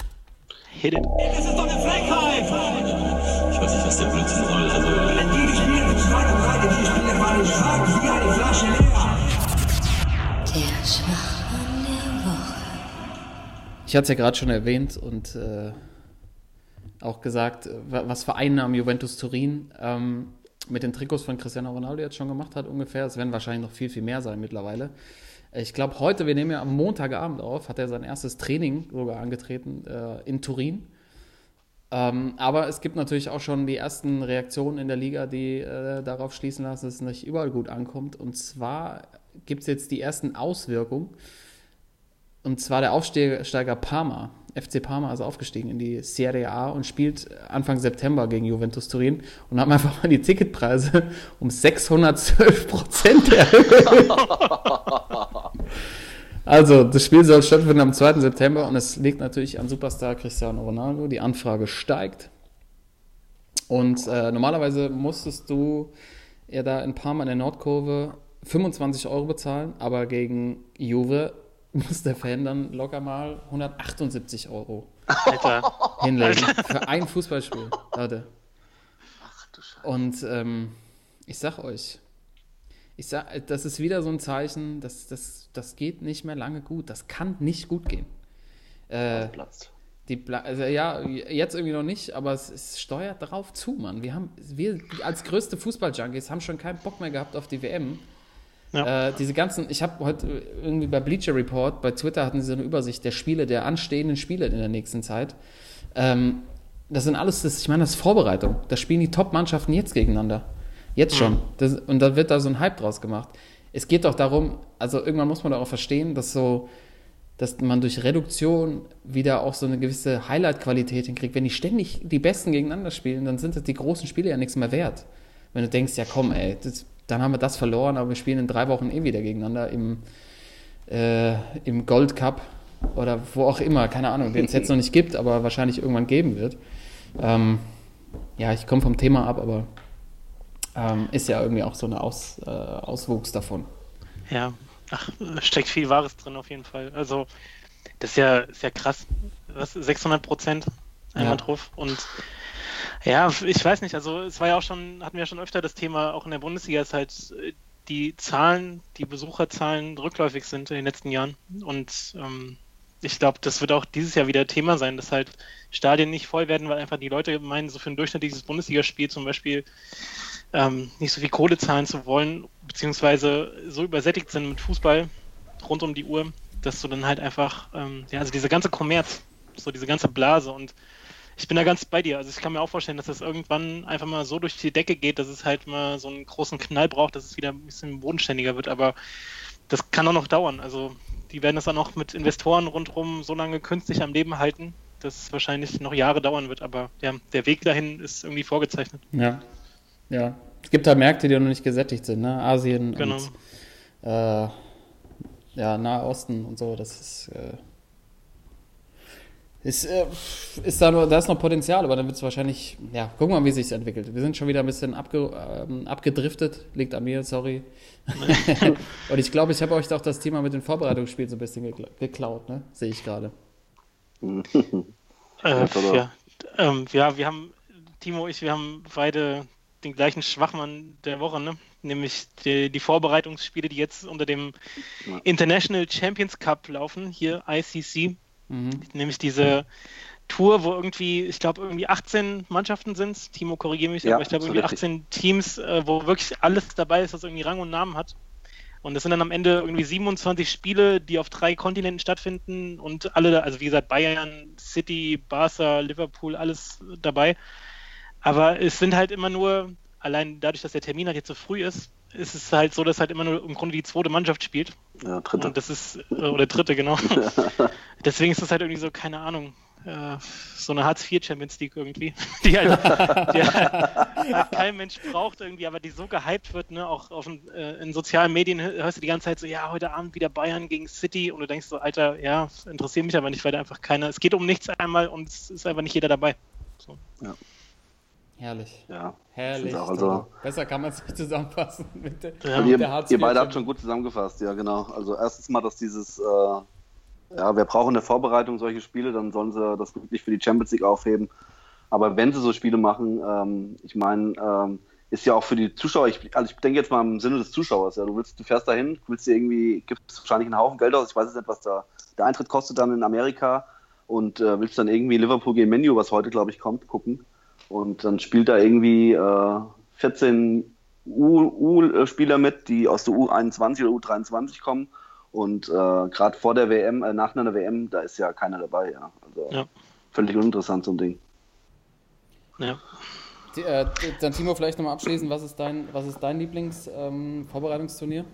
Hit it. Das ist doch eine Frechheit! Ich weiß nicht, was der Blödsinn soll. Also, wenn die spielen, die Schweine breite, die spielen mal den Schrank, wie eine Flasche leer. Der Schwachmann der Woche. Ich hatte es ja gerade schon erwähnt und äh, auch gesagt, äh, wa- was Vereinnahmen Juventus Turin ähm, mit den Trikots von Cristiano Ronaldo jetzt schon gemacht hat ungefähr. Es werden wahrscheinlich noch viel, viel mehr sein mittlerweile. Ich glaube, heute, wir nehmen ja am Montagabend auf, hat er sein erstes Training sogar angetreten äh, in Turin. Ähm, aber es gibt natürlich auch schon die ersten Reaktionen in der Liga, die äh, darauf schließen lassen, dass es nicht überall gut ankommt. Und zwar gibt es jetzt die ersten Auswirkungen. Und zwar der Aufsteiger Parma. FC Parma ist aufgestiegen in die Serie A und spielt Anfang September gegen Juventus Turin und haben einfach mal die Ticketpreise um 612 Prozent erhöht. Also, das Spiel soll stattfinden am 2. September und es liegt natürlich an Superstar Cristiano Ronaldo. Die Anfrage steigt. Und äh, normalerweise musstest du ja da in Parma in der Nordkurve 25 Euro bezahlen, aber gegen Juve muss der Fan dann locker mal 178 Euro Alter. hinlegen für ein Fußballspiel, Leute. Und ähm, ich sag euch, ich sag, das ist wieder so ein Zeichen, das, das, das geht nicht mehr lange gut. Das kann nicht gut gehen. Äh, Platz. die also ja, jetzt irgendwie noch nicht, aber es, es steuert darauf zu, Mann. Wir haben, wir als größte Fußball-Junkies haben schon keinen Bock mehr gehabt auf die WM. Ja. Äh, diese ganzen, ich habe heute irgendwie bei Bleacher Report, bei Twitter hatten sie so eine Übersicht der Spiele, der anstehenden Spiele in der nächsten Zeit. Ähm, das sind alles, das, ich meine, das ist Vorbereitung. Da spielen die Top-Mannschaften jetzt gegeneinander. Jetzt schon. Das, und da wird da so ein Hype draus gemacht. Es geht doch darum, also irgendwann muss man doch auch verstehen, dass so, dass man durch Reduktion wieder auch so eine gewisse Highlight-Qualität hinkriegt. Wenn die ständig die Besten gegeneinander spielen, dann sind das die großen Spiele ja nichts mehr wert. Wenn du denkst, ja komm, ey, das, dann haben wir das verloren, aber wir spielen in drei Wochen eh wieder gegeneinander im, äh, im Gold Cup oder wo auch immer, keine Ahnung, den es jetzt noch nicht gibt, aber wahrscheinlich irgendwann geben wird. Ähm, ja, ich komme vom Thema ab, aber ähm, ist ja irgendwie auch so ein Aus, äh, Auswuchs davon. Ja, ach, da steckt viel Wahres drin auf jeden Fall. Also, das ist ja, ist ja krass. Was, 600 Prozent einmal Ja. drauf. Und ja, ich weiß nicht, also es war ja auch schon, hatten wir ja schon öfter das Thema, auch in der Bundesliga, ist halt äh, die Zahlen, die Besucherzahlen rückläufig sind in den letzten Jahren. Und ähm, ich glaube, das wird auch dieses Jahr wieder Thema sein, dass halt Stadien nicht voll werden, weil einfach die Leute meinen, so für ein durchschnittliches Bundesligaspiel zum Beispiel ähm, nicht so viel Kohle zahlen zu wollen, beziehungsweise so übersättigt sind mit Fußball rund um die Uhr, dass du dann halt einfach, ähm, ja, also diese ganze Kommerz, so diese ganze Blase und ich bin da ganz bei dir. Also ich kann mir auch vorstellen, dass das irgendwann einfach mal so durch die Decke geht, dass es halt mal so einen großen Knall braucht, dass es wieder ein bisschen bodenständiger wird. Aber das kann auch noch dauern. Also die werden das dann auch mit Investoren rundherum so lange künstlich am Leben halten, dass es wahrscheinlich noch Jahre dauern wird. Aber ja, der Weg dahin ist irgendwie vorgezeichnet. Ja. Ja. Es gibt halt Märkte, die noch nicht gesättigt sind, ne? Asien Genau. und äh, ja, Nahe Osten und so, das ist. Äh, ist, äh, ist da, nur, da ist noch Potenzial, aber dann wird es wahrscheinlich, ja, gucken wir mal, wie sich entwickelt. Wir sind schon wieder ein bisschen abge, ähm, abgedriftet, liegt an mir, sorry. und ich glaube, ich habe euch auch das Thema mit den Vorbereitungsspielen so ein bisschen gekla geklaut, ne? Sehe ich gerade. Äh, ja. Ähm, ja, wir haben, Timo, ich, wir haben beide den gleichen Schwachmann der Woche, ne? Nämlich die, die Vorbereitungsspiele, die jetzt unter dem International Champions Cup laufen, hier ICC. Nämlich diese Tour, wo irgendwie, ich glaube, irgendwie 18 Mannschaften sind. Timo, korrigiere mich, Ja, aber ich glaube, irgendwie richtig. 18 Teams, äh, wo wirklich alles dabei ist, was irgendwie Rang und Namen hat. Und das sind dann am Ende irgendwie 27 Spiele, die auf drei Kontinenten stattfinden und alle, also wie gesagt, Bayern, City, Barca, Liverpool, alles dabei. Aber es sind halt immer nur, allein dadurch, dass der Termin halt jetzt so früh ist, ist es halt so, dass halt immer nur im Grunde die zweite Mannschaft spielt. Ja, dritte. Und das ist, äh, oder dritte, genau. Deswegen ist das halt irgendwie so, keine Ahnung, äh, so eine Hartz IV Champions League irgendwie, die halt, die halt kein Mensch braucht irgendwie, aber die so gehypt wird, ne, auch auf, den, äh, in sozialen Medien hör- hörst du die ganze Zeit so, ja, heute Abend wieder Bayern gegen City und du denkst so, Alter, ja, interessiert mich aber nicht, weil da einfach keiner, es geht um nichts einmal und es ist einfach nicht jeder dabei. So. Herrlich. Ja, Herrlich. Auch, also- Besser kann man es nicht zusammenfassen mit der, Ja. Mit ihr, der ihr beide habt schon gut zusammengefasst, ja genau. Also erstens mal, dass dieses, äh, ja, wir brauchen eine Vorbereitung solche Spiele, dann sollen sie das wirklich für die Champions League aufheben. Aber wenn sie so Spiele machen, ähm, ich meine, ähm, ist ja auch für die Zuschauer, ich, also ich denke jetzt mal im Sinne des Zuschauers, ja, du willst, du fährst dahin, willst dir irgendwie, gibst wahrscheinlich einen Haufen Geld aus, ich weiß jetzt nicht, was da der Eintritt kostet dann in Amerika und äh, willst dann irgendwie Liverpool gegen Menu, was heute glaube ich kommt, gucken und dann spielt da irgendwie äh, 14 U-Spieler mit, die aus der U21 oder U23 kommen Und äh, gerade vor der WM, äh, nach einer WM, da ist ja keiner dabei, ja. Also Ja. völlig uninteressant, so ein Ding. Ja. Die, äh, dann Timo, vielleicht nochmal abschließen, was ist dein, was ist dein Lieblings-Vorbereitungsturnier?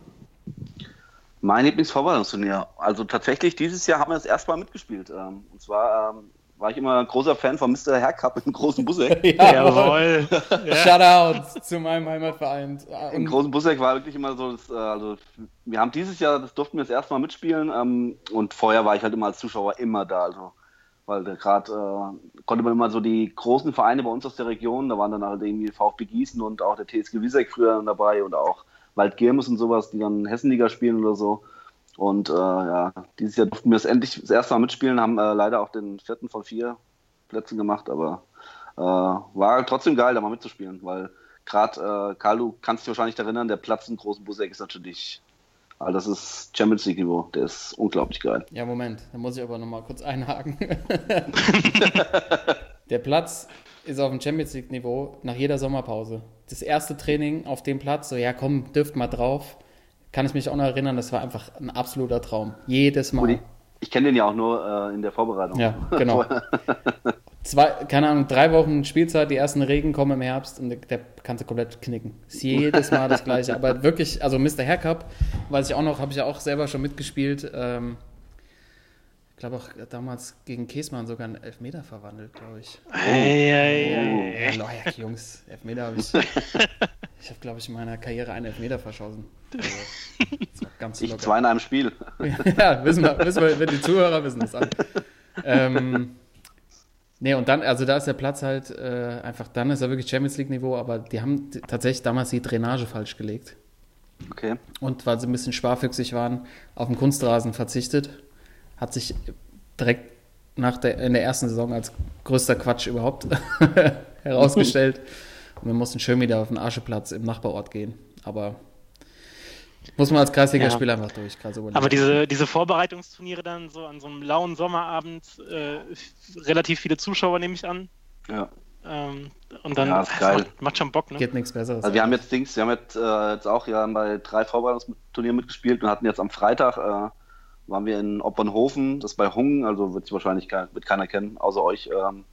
Mein Lieblingsvorbereitungsturnier. Also tatsächlich, dieses Jahr haben wir das erste Mal mitgespielt. Ähm, und zwar ähm, war ich immer ein großer Fan von Mr. Haircup im großen Busseck. Jawohl. Ja. Shoutout zu meinem Heimatverein. Im großen Busseck war wirklich immer so, das, äh, also wir haben dieses Jahr, das durften wir das erste Mal mitspielen ähm, und vorher war ich halt immer als Zuschauer immer da, also weil gerade äh, konnte man immer so die großen Vereine bei uns aus der Region, da waren dann halt irgendwie VfB Gießen und auch der TSG Wieseck früher dabei und auch Waldgirmes und sowas, die dann Hessenliga spielen oder so. Und äh, ja, dieses Jahr durften wir es endlich das erste Mal mitspielen, haben äh, leider auch den vierten von vier Plätzen gemacht, aber äh, war trotzdem geil, da mal mitzuspielen, weil gerade, äh, Karl, du kannst dich wahrscheinlich erinnern, der Platz im großen Busseck ist natürlich, also das ist Champions League Niveau, der ist unglaublich geil. ja, Moment, da muss ich aber nochmal kurz einhaken. Der Platz ist auf dem Champions League-Niveau nach jeder Sommerpause. Das erste Training auf dem Platz, so ja komm, dürft mal drauf. Kann ich mich auch noch erinnern, das war einfach ein absoluter Traum. Jedes Mal. Ich kenne den ja auch nur äh, in der Vorbereitung. Ja, genau. Zwei, keine Ahnung, drei Wochen Spielzeit, die ersten Regen kommen im Herbst und der, der kannst du komplett knicken. Ist jedes Mal das gleiche. Aber wirklich, also Mr. Haircup, weiß ich auch noch, habe ich ja auch selber schon mitgespielt. Ähm, glaube auch damals gegen Käsmann sogar einen Elfmeter verwandelt, glaube ich. Ei, ei, ei. Oh, Leute, Jungs, Elfmeter habe ich. Ich habe, glaube ich, in meiner Karriere einen Elfmeter verschossen. Also, ganz Ich zwei in einem Spiel. ja, wissen wir, wissen wir, die Zuhörer wissen das alle. Ähm, nee, und dann, also da ist der Platz halt äh, einfach, dann ist er wirklich Champions League-Niveau, aber die haben tatsächlich damals die Drainage falsch gelegt. Okay. Und weil sie ein bisschen sparfüchsig waren, auf den Kunstrasen verzichtet. Hat sich direkt nach der, in der ersten Saison als größter Quatsch überhaupt herausgestellt. Und wir mussten schön wieder auf den Ascheplatz im Nachbarort gehen. Aber muss man als Kreisligaspieler einfach durch. Aber diese, diese Vorbereitungsturniere dann so an so einem lauen Sommerabend, äh, relativ viele Zuschauer nehme ich an. Ja. Ähm, und dann Ja, ist geil. Macht, macht schon Bock, ne? Geht nichts Besseres. Also wir haben jetzt Dings, wir haben jetzt, äh, jetzt auch ja bei drei Vorbereitungsturnieren mitgespielt und hatten jetzt am Freitag äh, waren wir in Oppernhofen, das ist bei Hungen, also wird sich wahrscheinlich kein, wird keiner kennen, außer euch. Ähm,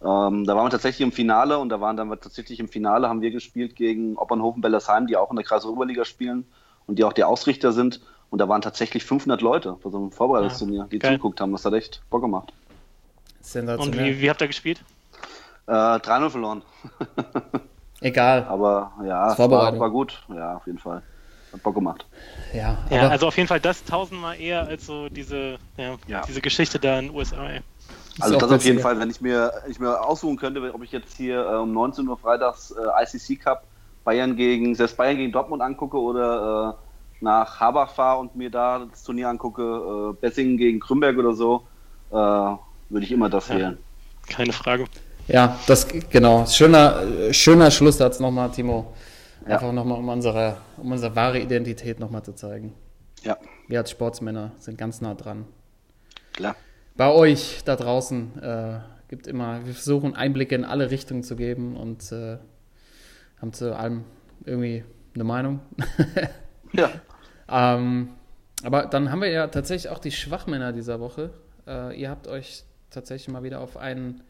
ähm, da waren wir tatsächlich im Finale und da waren dann tatsächlich im Finale haben wir gespielt gegen Oppernhofen-Bellersheim, die auch in der Kreisoberliga spielen und die auch die Ausrichter sind. Und da waren tatsächlich 500 Leute bei so einem Vorbereitungsturnier, die geil. zugeguckt haben. Das hat echt Bock gemacht. Und wie, wie habt ihr gespielt? Äh, 3-0 verloren. Egal. Aber ja, es war, Vorbereitung. war gut. Ja, auf jeden Fall. Hat Bock gemacht. Ja, Ja, also auf jeden Fall das tausendmal eher als so diese, ja, Ja. diese Geschichte da in den USA. Ey. Also auch das auf jeden. Fall, wenn ich mir, ich mir aussuchen könnte, ob ich jetzt hier äh, um 19 Uhr freitags äh, ICC Cup Bayern gegen, selbst Bayern gegen Dortmund angucke oder äh, nach Habach fahre und mir da das Turnier angucke, äh, Bessingen gegen Krümberg oder so, äh, würde ich immer das Ja. wählen. Keine Frage. Ja, das genau. Schöner, äh, schöner Schlusssatz nochmal, Timo. Ja. Einfach nochmal, um unsere, um unsere wahre Identität nochmal zu zeigen. Ja, Wir als Sportsmänner sind ganz nah dran. klar. Bei euch da draußen äh, gibt immer, wir versuchen Einblicke in alle Richtungen zu geben und äh, haben zu allem irgendwie eine Meinung. Ja. Ähm, aber dann haben wir ja tatsächlich auch die Schwachmänner dieser Woche. Äh, ihr habt euch tatsächlich mal wieder auf einen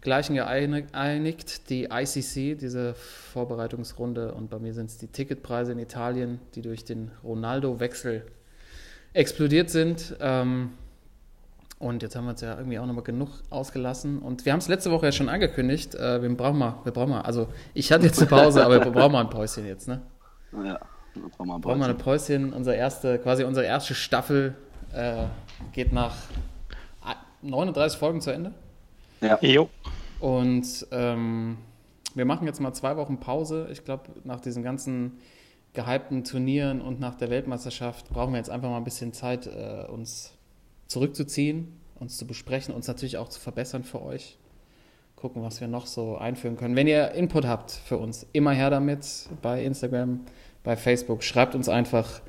gleichen geeinigt, die ICC, diese Vorbereitungsrunde. Und bei mir sind es die Ticketpreise in Italien, die durch den Ronaldo-Wechsel explodiert sind. Ähm, und jetzt haben wir uns ja irgendwie auch nochmal genug ausgelassen. Und wir haben es letzte Woche ja schon angekündigt. Äh, wir brauchen mal, wir brauchen mal, also ich hatte jetzt eine Pause, aber wir brauchen mal ein Päuschen jetzt, ne? Ja, dann brauchen wir ein Brauchen wir ein Päuschen. Päuschen. Unsere erste, quasi unsere erste Staffel äh, geht nach 39 Folgen zu Ende. Ja. Jo. Und ähm, wir machen jetzt mal zwei Wochen Pause. Ich glaube, nach diesen ganzen gehypten Turnieren und nach der Weltmeisterschaft brauchen wir jetzt einfach mal ein bisschen Zeit, äh, uns zurückzuziehen, uns zu besprechen, uns natürlich auch zu verbessern für euch. Gucken, was wir noch so einführen können. Wenn ihr Input habt für uns, immer her damit bei Instagram, bei Facebook. Schreibt uns einfach.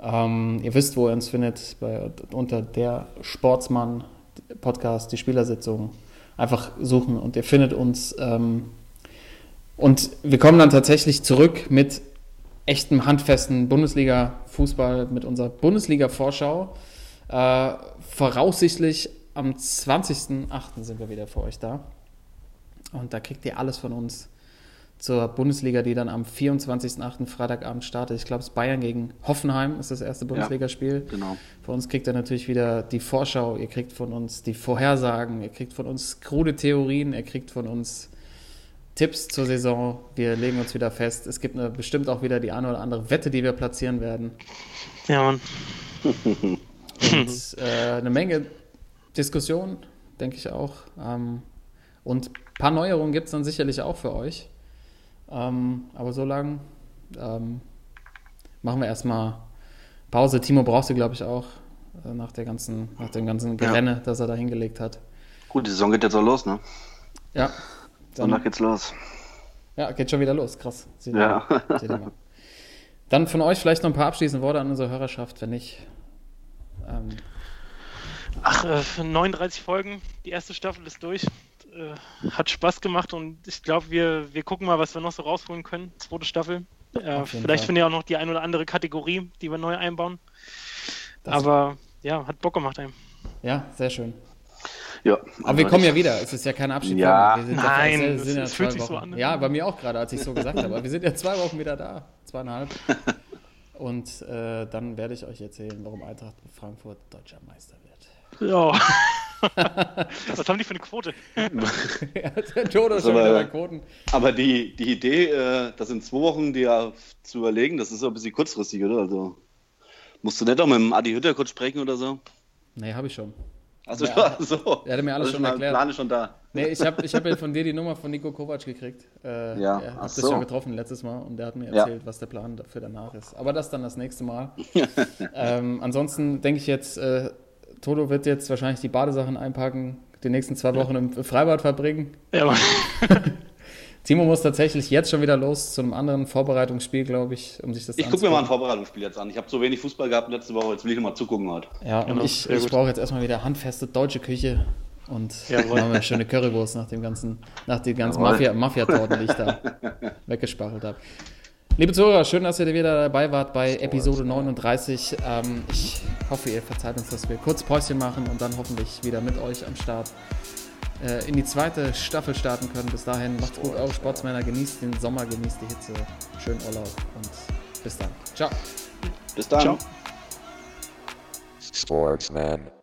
Ähm, ihr wisst, wo ihr uns findet, bei, unter der Sportsmann Podcast, die Spielersitzung. Einfach suchen und ihr findet uns. Ähm, und wir kommen dann tatsächlich zurück mit echtem, handfesten Bundesliga-Fußball mit unserer Bundesliga-Vorschau. Äh, voraussichtlich am 20.08. sind wir wieder für euch da. Und da kriegt ihr alles von uns zur Bundesliga, die dann am 24.08. Freitagabend startet. Ich glaube, es ist Bayern gegen Hoffenheim, ist das erste Bundesligaspiel. genau. Von uns kriegt ihr natürlich wieder die Vorschau, ihr kriegt von uns die Vorhersagen, ihr kriegt von uns krude Theorien, ihr kriegt von uns Tipps zur Saison. Wir legen uns wieder fest. Es gibt eine, bestimmt auch wieder die eine oder andere Wette, die wir platzieren werden. Ja, Mann. Und äh, eine Menge Diskussion, denke ich auch. Ähm, und ein paar Neuerungen gibt es dann sicherlich auch für euch. Ähm, aber so lange ähm, machen wir erstmal Pause. Timo brauchst du, glaube ich, auch äh, nach, der ganzen, nach dem ganzen Gerenne, das er da hingelegt hat. Gut, die Saison geht jetzt auch los, ne? Ja, Sonntag dann, geht's los. ja geht schon wieder los. Krass. Seht Ja. mal. Dann von euch vielleicht noch ein paar abschließende Worte an unsere Hörerschaft, wenn nicht. Ähm, Ach, äh, für 39 Folgen, die erste Staffel ist durch. Äh, hat Spaß gemacht und ich glaube, wir, wir gucken mal, was wir noch so rausholen können. Zweite Staffel. Äh, vielleicht Fall. finden wir auch noch die ein oder andere Kategorie, die wir neu einbauen. Das- Aber ja, hat Bock gemacht einem. ja, sehr schön. Ja. Aber wir kommen ja wieder. Es ist ja kein Abschied. Ja. Wir sind Nein, es- ja fühlt zwei sich so Wochen. an. Ja, bei mir auch gerade, als ich so gesagt habe. Aber wir sind ja zwei Wochen wieder da. Zweieinhalb. Und äh, dann werde ich euch erzählen, warum Eintracht Frankfurt deutscher Meister wird. Ja. was haben die für eine Quote? ja, der Toto ist schon aber- wieder bei Quoten. Aber die, die Idee, äh, das in zwei Wochen dir zu überlegen, das ist so ein bisschen kurzfristig, oder? Also musst du nicht auch mit dem Adi Hütter kurz sprechen oder so? Nee, habe ich schon. Also Ja. so. Er hatte mir alles Also schon erklärt. Plan ist schon da. Nee, ich habe ich hab ja von dir die Nummer von Nico Kovac gekriegt. Äh, Ja, Er hat so. das schon getroffen letztes Mal und der hat mir Ja. erzählt, was der Plan für danach ist. Aber das dann das nächste Mal. ähm, ansonsten denke ich jetzt, äh, Toto wird jetzt wahrscheinlich die Badesachen einpacken, die nächsten zwei Wochen im Freibad verbringen. Ja, Mann. Timo muss tatsächlich jetzt schon wieder los zu einem anderen Vorbereitungsspiel, glaube ich, um sich das Ich gucke mir mal ein. Vorbereitungsspiel jetzt an. Ich habe so wenig Fußball gehabt letzte Woche, jetzt will ich noch mal zugucken heute. Ja, und Genau, ich, sehr ich gut. brauche jetzt erstmal wieder handfeste deutsche Küche und Jawohl. machen wir eine schöne Currywurst nach dem ganzen, nach den ganzen Jawohl. Mafia- Mafia-Torten, die ich da weggespachelt habe. Liebe Zuhörer, schön, dass ihr wieder dabei wart bei Episode 39. Ähm, ich hoffe, ihr verzeiht uns, dass wir kurz Päuschen machen und dann hoffentlich wieder mit euch am Start äh, in die zweite Staffel starten können. Bis dahin, macht's gut, eure Sportsmänner, genießt den Sommer, genießt die Hitze, schönen Urlaub und bis dann. Ciao. Bis dann. Ciao. Sportsman.